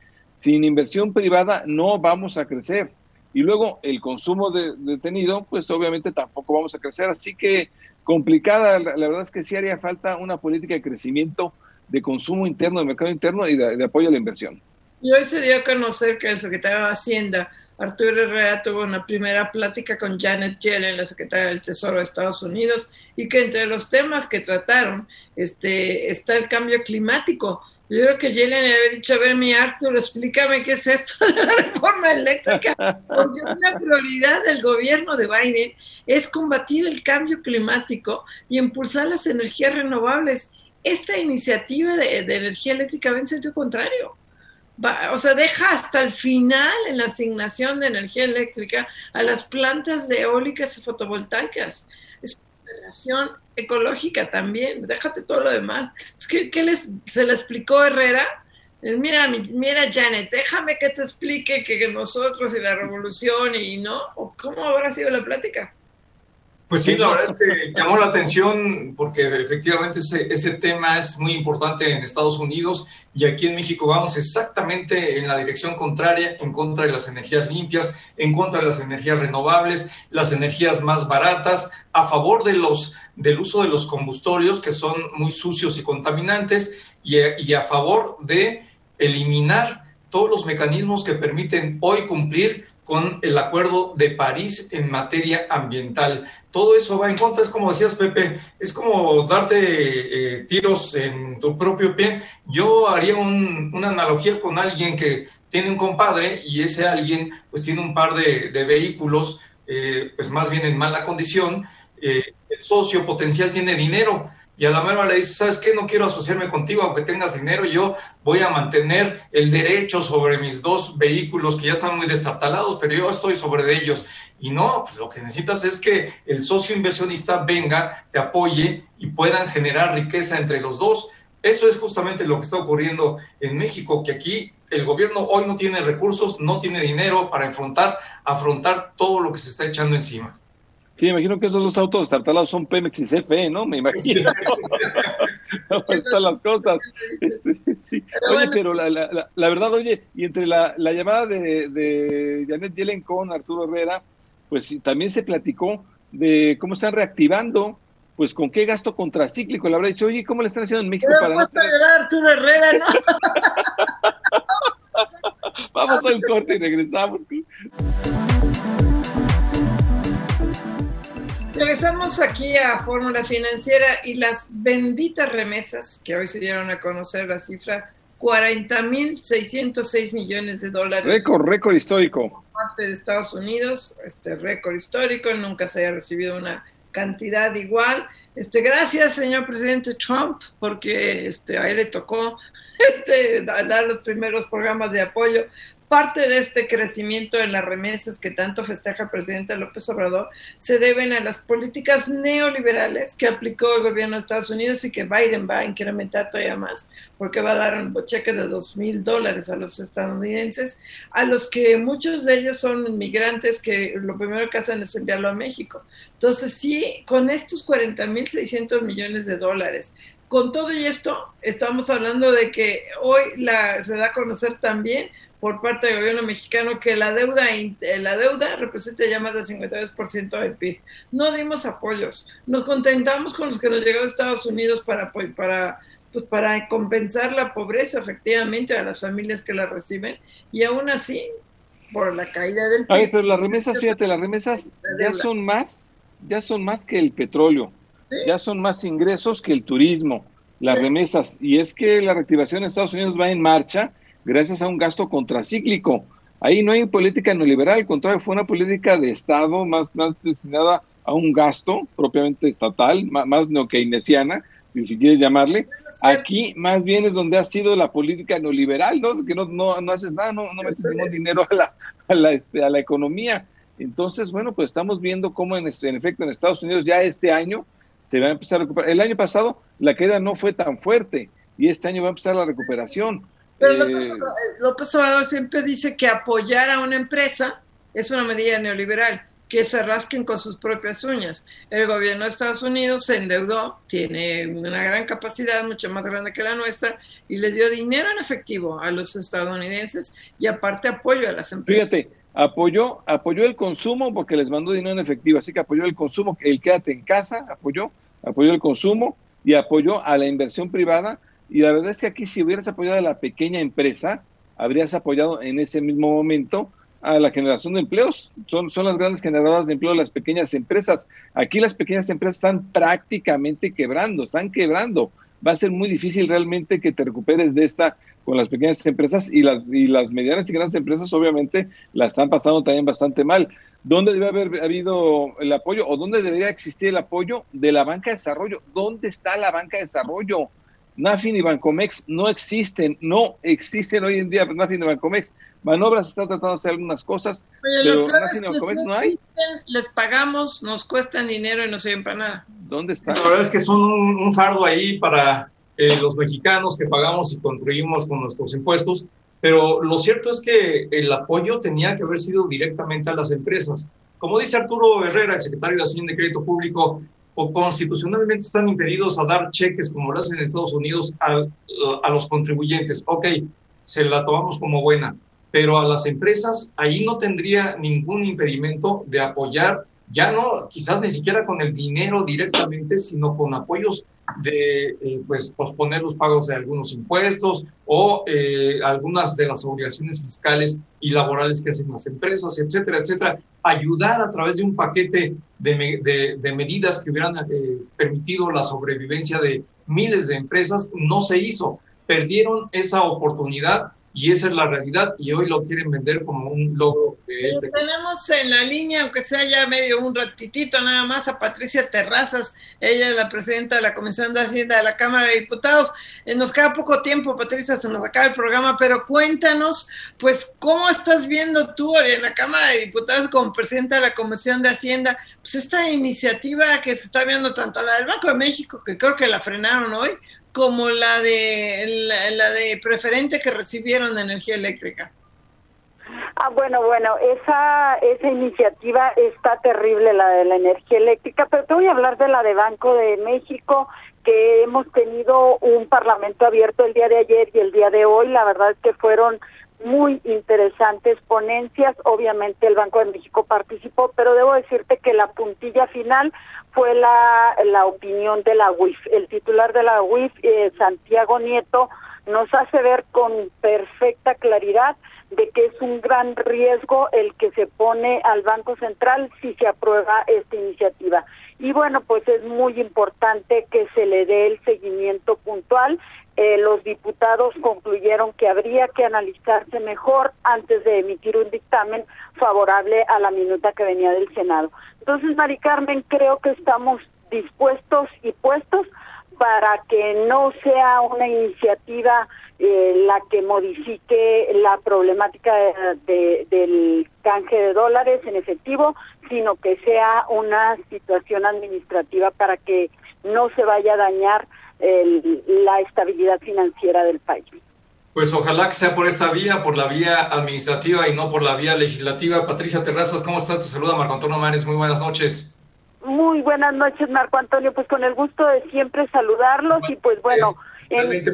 Speaker 3: Sin inversión privada no vamos a crecer. Y luego el consumo de, detenido, pues obviamente tampoco vamos a crecer. Así que complicada, la, la verdad es que sí haría falta una política de crecimiento de consumo interno, de mercado interno y de, apoyo a la inversión.
Speaker 1: Y hoy se dio a conocer que el secretario de Hacienda, Arturo Herrera, tuvo una primera plática con Janet Yellen, la secretaria del Tesoro de Estados Unidos, y que entre los temas que trataron este, está el cambio climático. Yo creo que Yellen le había dicho, a ver, mi Arturo, explícame qué es esto de la reforma eléctrica, porque una prioridad del gobierno de Biden es combatir el cambio climático y impulsar las energías renovables esta iniciativa de, energía eléctrica va en sentido contrario. o sea, deja hasta el final en la asignación de energía eléctrica a las plantas eólicas y fotovoltaicas. Es una relación ecológica también, déjate todo lo demás. ¿Qué, les, se le explicó Herrera? Mira, mira, Janet, déjame que te explique que, nosotros y la revolución y no, ¿cómo habrá sido la plática?
Speaker 2: Pues sí, la verdad es que llamó la atención porque efectivamente ese, ese, tema es muy importante en Estados Unidos y aquí en México vamos exactamente en la dirección contraria, en contra de las energías limpias, en contra de las energías renovables, las energías más baratas, a favor de los, del uso de los combustorios que son muy sucios y contaminantes y, y a favor de eliminar todos los mecanismos que permiten hoy cumplir con el Acuerdo de París en materia ambiental. Todo eso va en contra, es como decías Pepe, es como darte eh, tiros en tu propio pie. Yo haría una analogía con alguien que tiene un compadre y ese alguien pues tiene un par de, vehículos eh, pues más bien en mala condición. Eh, el socio potencial tiene dinero, y a la mera le dice, ¿sabes qué? No quiero asociarme contigo, aunque tengas dinero, yo voy a mantener el derecho sobre mis dos vehículos que ya están muy destartalados, pero yo estoy sobre ellos. Y no, pues lo que necesitas es que el socio inversionista venga, te apoye y puedan generar riqueza entre los dos. Eso es justamente lo que está ocurriendo en México, que aquí el gobierno hoy no tiene recursos, no tiene dinero para afrontar, afrontar todo lo que se está echando encima.
Speaker 3: Sí, me imagino que esos dos autos destartalados son Pemex y CFE, ¿no? Me imagino. no, están las cosas. Este, sí. Oye, pero la, la, la, verdad, oye, y entre la, la llamada de, de, Janet Yellen con Arturo Herrera, pues también se platicó de cómo están reactivando, pues con qué gasto contracíclico. Le habrá dicho, oye, ¿cómo le están haciendo en México
Speaker 1: para no Arturo Herrera, ¿no?
Speaker 3: Vamos a un corte y regresamos.
Speaker 1: Regresamos aquí a Fórmula Financiera y las benditas remesas que hoy se dieron a conocer la cifra 40.606 millones de dólares.
Speaker 3: Récord, récord histórico.
Speaker 1: Por parte de Estados Unidos, este récord histórico, nunca se haya recibido una cantidad igual. Este, gracias, señor presidente Trump, porque este, a él le tocó este, dar los primeros programas de apoyo Parte de este crecimiento de las remesas que tanto festeja el presidente López Obrador se deben a las políticas neoliberales que aplicó el gobierno de Estados Unidos y que Biden va a incrementar todavía más, porque va a dar un cheque de dos mil dólares a los estadounidenses, a los que muchos de ellos son inmigrantes que lo primero que hacen es enviarlo a México. Entonces, sí, con estos 40 mil 600 millones de dólares, con todo y esto, estamos hablando de que hoy la, se da a conocer también por parte del gobierno mexicano que la deuda, eh, la deuda representa ya más del 52% del PIB. No dimos apoyos, nos contentamos con los que nos llegó de Estados Unidos para, para, pues para compensar la pobreza efectivamente a las familias que la reciben y aún así, por la caída del
Speaker 3: PIB. pero las remesas, fíjate, las remesas ya son más, ya son más que el petróleo, ya son más ingresos que el turismo, las remesas. Y es que la reactivación en Estados Unidos va en marcha gracias a un gasto contracíclico. Ahí no hay política neoliberal, al contrario, fue una política de Estado más, más destinada a un gasto propiamente estatal, más, neokeynesiana, si quieres llamarle. Aquí más bien es donde ha sido la política neoliberal, ¿no? Que no, no, no haces nada, no, no metes ningún dinero a la, a la, este, a la economía. Entonces, bueno, pues estamos viendo cómo en, en efecto en Estados Unidos ya este año se va a empezar a recuperar. El año pasado la queda no fue tan fuerte y este año va a empezar la recuperación.
Speaker 1: Pero eh, López, Obrador siempre dice que apoyar a una empresa es una medida neoliberal, que se rasquen con sus propias uñas. El gobierno de Estados Unidos se endeudó, tiene una gran capacidad, mucho más grande que la nuestra, y les dio dinero en efectivo a los estadounidenses y aparte apoyo a las empresas.
Speaker 3: Fíjate, apoyó, apoyó el consumo porque les mandó dinero en efectivo, así que apoyó el consumo, el quédate en casa, apoyó, apoyó el consumo y apoyó a la inversión privada y la verdad es que aquí si hubieras apoyado a la pequeña empresa, habrías apoyado en ese mismo momento a la generación de empleos. Son, son las grandes generadoras de empleo las pequeñas empresas. Aquí las pequeñas empresas están prácticamente quebrando, están quebrando. Va a ser muy difícil realmente que te recuperes de esta con las pequeñas empresas y las, y las medianas y grandes empresas obviamente la están pasando también bastante mal. ¿Dónde debe haber habido el apoyo o dónde debería existir el apoyo de la banca de desarrollo? ¿Dónde está la banca de desarrollo? NAFIN y Bancomex no existen, no existen hoy en día NAFIN y Bancomex. Manobras está tratando de hacer algunas cosas, pero NAFIN y Bancomex no hay.
Speaker 1: Les pagamos, nos cuestan dinero y no sirven para nada.
Speaker 3: ¿Dónde están?
Speaker 2: La verdad es que son un, fardo ahí para eh, los mexicanos que pagamos y contribuimos con nuestros impuestos, pero lo cierto es que el apoyo tenía que haber sido directamente a las empresas. Como dice Arturo Herrera, el secretario de Hacienda y Crédito Público, o constitucionalmente están impedidos a dar cheques como lo hacen en Estados Unidos a, los contribuyentes. Ok, se la tomamos como buena, pero a las empresas ahí no tendría ningún impedimento de apoyar ya no, quizás ni siquiera con el dinero directamente, sino con apoyos de eh, pues posponer los pagos de algunos impuestos o eh, algunas de las obligaciones fiscales y laborales que hacen las empresas, etcétera, etcétera. Ayudar a través de un paquete de, de, medidas que hubieran eh, permitido la sobrevivencia de miles de empresas no se hizo. Perdieron esa oportunidad y esa es la realidad y hoy lo quieren vender como un logro de este.
Speaker 1: Tenemos en la línea, aunque sea ya medio un ratitito nada más, a Patricia Terrazas, ella es la presidenta de la Comisión de Hacienda de la Cámara de Diputados. Eh, nos queda poco tiempo, Patricia, se nos acaba el programa, pero cuéntanos, pues, ¿cómo estás viendo tú en la Cámara de Diputados como presidenta de la Comisión de Hacienda, pues esta iniciativa que se está viendo tanto la del Banco de México, que creo que la frenaron hoy, como la de la, de preferente que recibieron de energía eléctrica.
Speaker 9: Ah, bueno, bueno, esa esa iniciativa está terrible, la de la energía eléctrica, pero te voy a hablar de la de Banco de México, que hemos tenido un parlamento abierto el día de ayer y el día de hoy. La verdad es que fueron muy interesantes ponencias. Obviamente el Banco de México participó, pero debo decirte que la puntilla final fue la, la opinión de la UIF. El titular de la UIF, eh, Santiago Nieto, nos hace ver con perfecta claridad de que es un gran riesgo el que se pone al Banco Central si se aprueba esta iniciativa. Y bueno, pues es muy importante que se le dé el seguimiento puntual. Eh, los diputados concluyeron que habría que analizarse mejor antes de emitir un dictamen favorable a la minuta que venía del Senado. Entonces, Mari Carmen, creo que estamos dispuestos y puestos para que no sea una iniciativa eh, la que modifique la problemática de, del canje de dólares en efectivo, sino que sea una situación administrativa para que no se vaya a dañar la estabilidad financiera del país.
Speaker 2: Pues ojalá que sea por esta vía, por la vía administrativa y no por la vía legislativa. Patricia Terrazas, ¿cómo estás? Te saluda Marco Antonio Mares, muy buenas noches.
Speaker 9: Muy buenas noches, Marco Antonio, pues con el gusto de siempre saludarlos y pues bueno...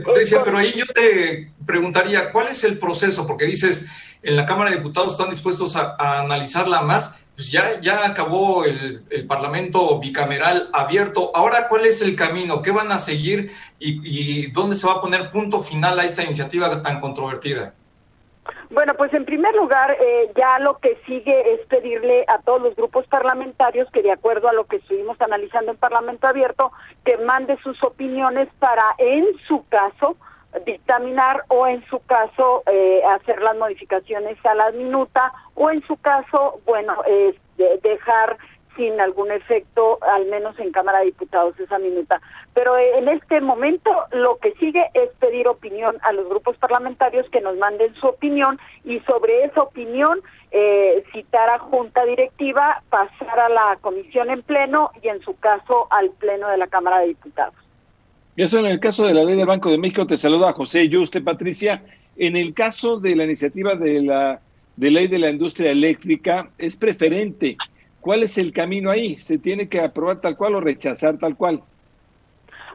Speaker 2: Patricia, pero ahí yo te preguntaría, ¿cuál es el proceso? Porque dices, en la Cámara de Diputados están dispuestos a analizarla más, pues ya, ya acabó el, Parlamento bicameral abierto. Ahora, ¿cuál es el camino? ¿Qué van a seguir y, dónde se va a poner punto final a esta iniciativa tan controvertida?
Speaker 9: Bueno, pues en primer lugar, eh, ya lo que sigue es pedirle a todos los grupos parlamentarios que de acuerdo a lo que estuvimos analizando en Parlamento Abierto, que mande sus opiniones para, en su caso, dictaminar o en su caso eh, hacer las modificaciones a la minuta o en su caso, bueno, eh, dejar sin algún efecto, al menos en Cámara de Diputados, esa minuta. Pero eh, en este momento lo que sigue es pedir opinión a los grupos parlamentarios que nos manden su opinión y sobre esa opinión eh, citar a Junta Directiva, pasar a la comisión en pleno y en su caso al pleno de la Cámara de Diputados.
Speaker 3: Eso en el caso de la ley del Banco de México, te saluda José y usted, Patricia. En el caso de la iniciativa de la de ley de la industria eléctrica, es preferente. ¿Cuál es el camino ahí? ¿Se tiene que aprobar tal cual o rechazar tal cual?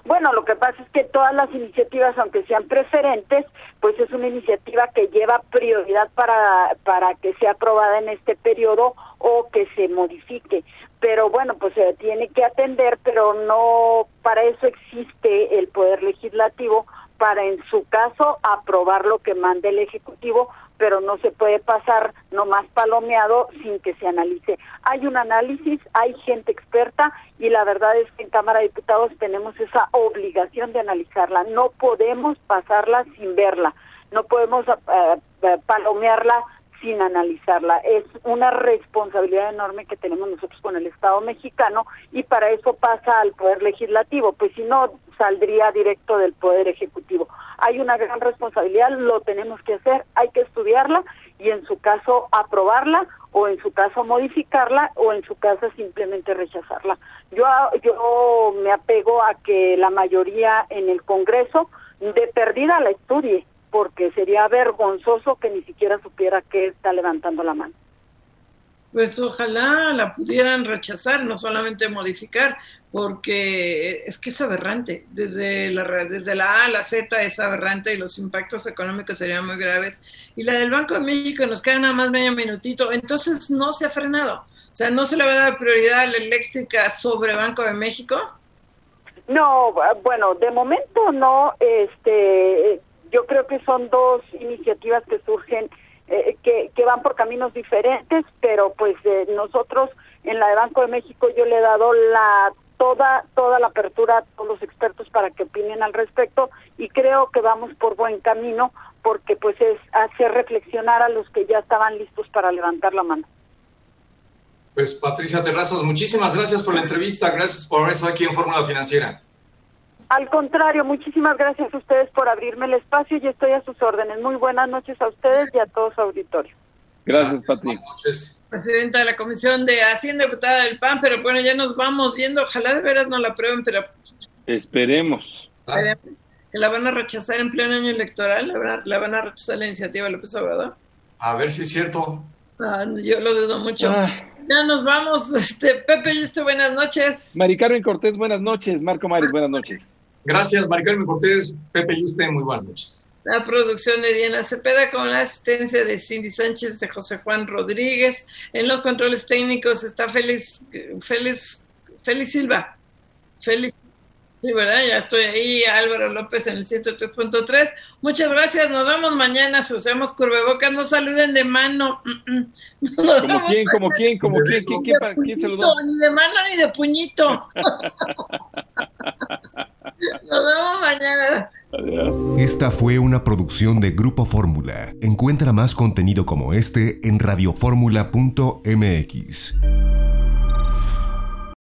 Speaker 9: Bueno, lo que pasa es que todas las iniciativas, aunque sean preferentes, pues es una iniciativa que lleva prioridad para, para que sea aprobada en este periodo o que se modifique pero bueno, pues se tiene que atender, pero no para eso existe el poder legislativo para en su caso aprobar lo que mande el ejecutivo, pero no se puede pasar nomás palomeado sin que se analice. Hay un análisis, hay gente experta y la verdad es que en Cámara de Diputados tenemos esa obligación de analizarla. No podemos pasarla sin verla, no podemos eh, eh, palomearla sin analizarla. Es una responsabilidad enorme que tenemos nosotros con el Estado mexicano y para eso pasa al Poder Legislativo, pues si no saldría directo del Poder Ejecutivo. Hay una gran responsabilidad, lo tenemos que hacer, hay que estudiarla y en su caso aprobarla o en su caso modificarla o en su caso simplemente rechazarla. Yo, yo me apego a que la mayoría en el Congreso de perdida la estudie porque sería vergonzoso que ni siquiera supiera que está levantando la mano.
Speaker 1: Pues ojalá la pudieran rechazar, no solamente modificar, porque es que es aberrante. Desde la, desde la A a la Z es aberrante y los impactos económicos serían muy graves. Y la del Banco de México nos queda nada más medio minutito, entonces no se ha frenado sea, ¿no se le va a dar prioridad a la eléctrica sobre Banco de México?
Speaker 9: No, bueno, de momento no. Este, yo creo que son dos iniciativas que surgen, eh, que, que van por caminos diferentes, pero pues eh, nosotros en la de Banco de México yo le he dado la toda toda la apertura a todos los expertos para que opinen al respecto y creo que vamos por buen camino porque pues es hacer reflexionar a los que ya estaban listos para levantar la mano.
Speaker 2: Pues Patricia Terrazas, muchísimas gracias por la entrevista, gracias por haber estado aquí en Fórmula Financiera.
Speaker 9: Al contrario, muchísimas gracias a ustedes por abrirme el espacio y estoy a sus órdenes. Muy buenas noches a ustedes y a todo su auditorio.
Speaker 3: Gracias, Pati.
Speaker 2: Buenas noches.
Speaker 1: Presidenta de la Comisión de Hacienda, diputada del PAN, pero bueno, ya nos vamos yendo. Ojalá de veras no la aprueben, pero
Speaker 3: Esperemos.
Speaker 1: esperemos que la van a rechazar en pleno año electoral, la van a, la van a rechazar la iniciativa de López Obrador.
Speaker 2: A ver si es cierto.
Speaker 1: Ah, yo lo dudo mucho.
Speaker 3: Ah.
Speaker 1: Ya nos vamos. Este, Pepe y buenas noches.
Speaker 3: Mari Carmen Cortés, buenas noches. Marco Mares, buenas noches.
Speaker 2: Gracias, Maricarmen Cortés, Pepe y usted, muy buenas noches.
Speaker 1: La producción de Diana Cepeda con la asistencia de Cindy Sánchez, de José Juan Rodríguez. En los controles técnicos está Félix, Félix, Félix Silva. Félix, sí, ¿verdad? Ya estoy ahí. Álvaro López en el 103.3. Muchas gracias. Nos vemos mañana. Si usamos curvebocas, no saluden de mano.
Speaker 3: ¿Como quién? ¿Como quién? ¿Como quién? ¿Quién, quién, quién saludó?
Speaker 1: Ni de mano ni de puñito. Nos vemos mañana.
Speaker 3: Adiós.
Speaker 10: Esta fue una producción de Grupo Fórmula. Encuentra más contenido como este en radioformula.mx.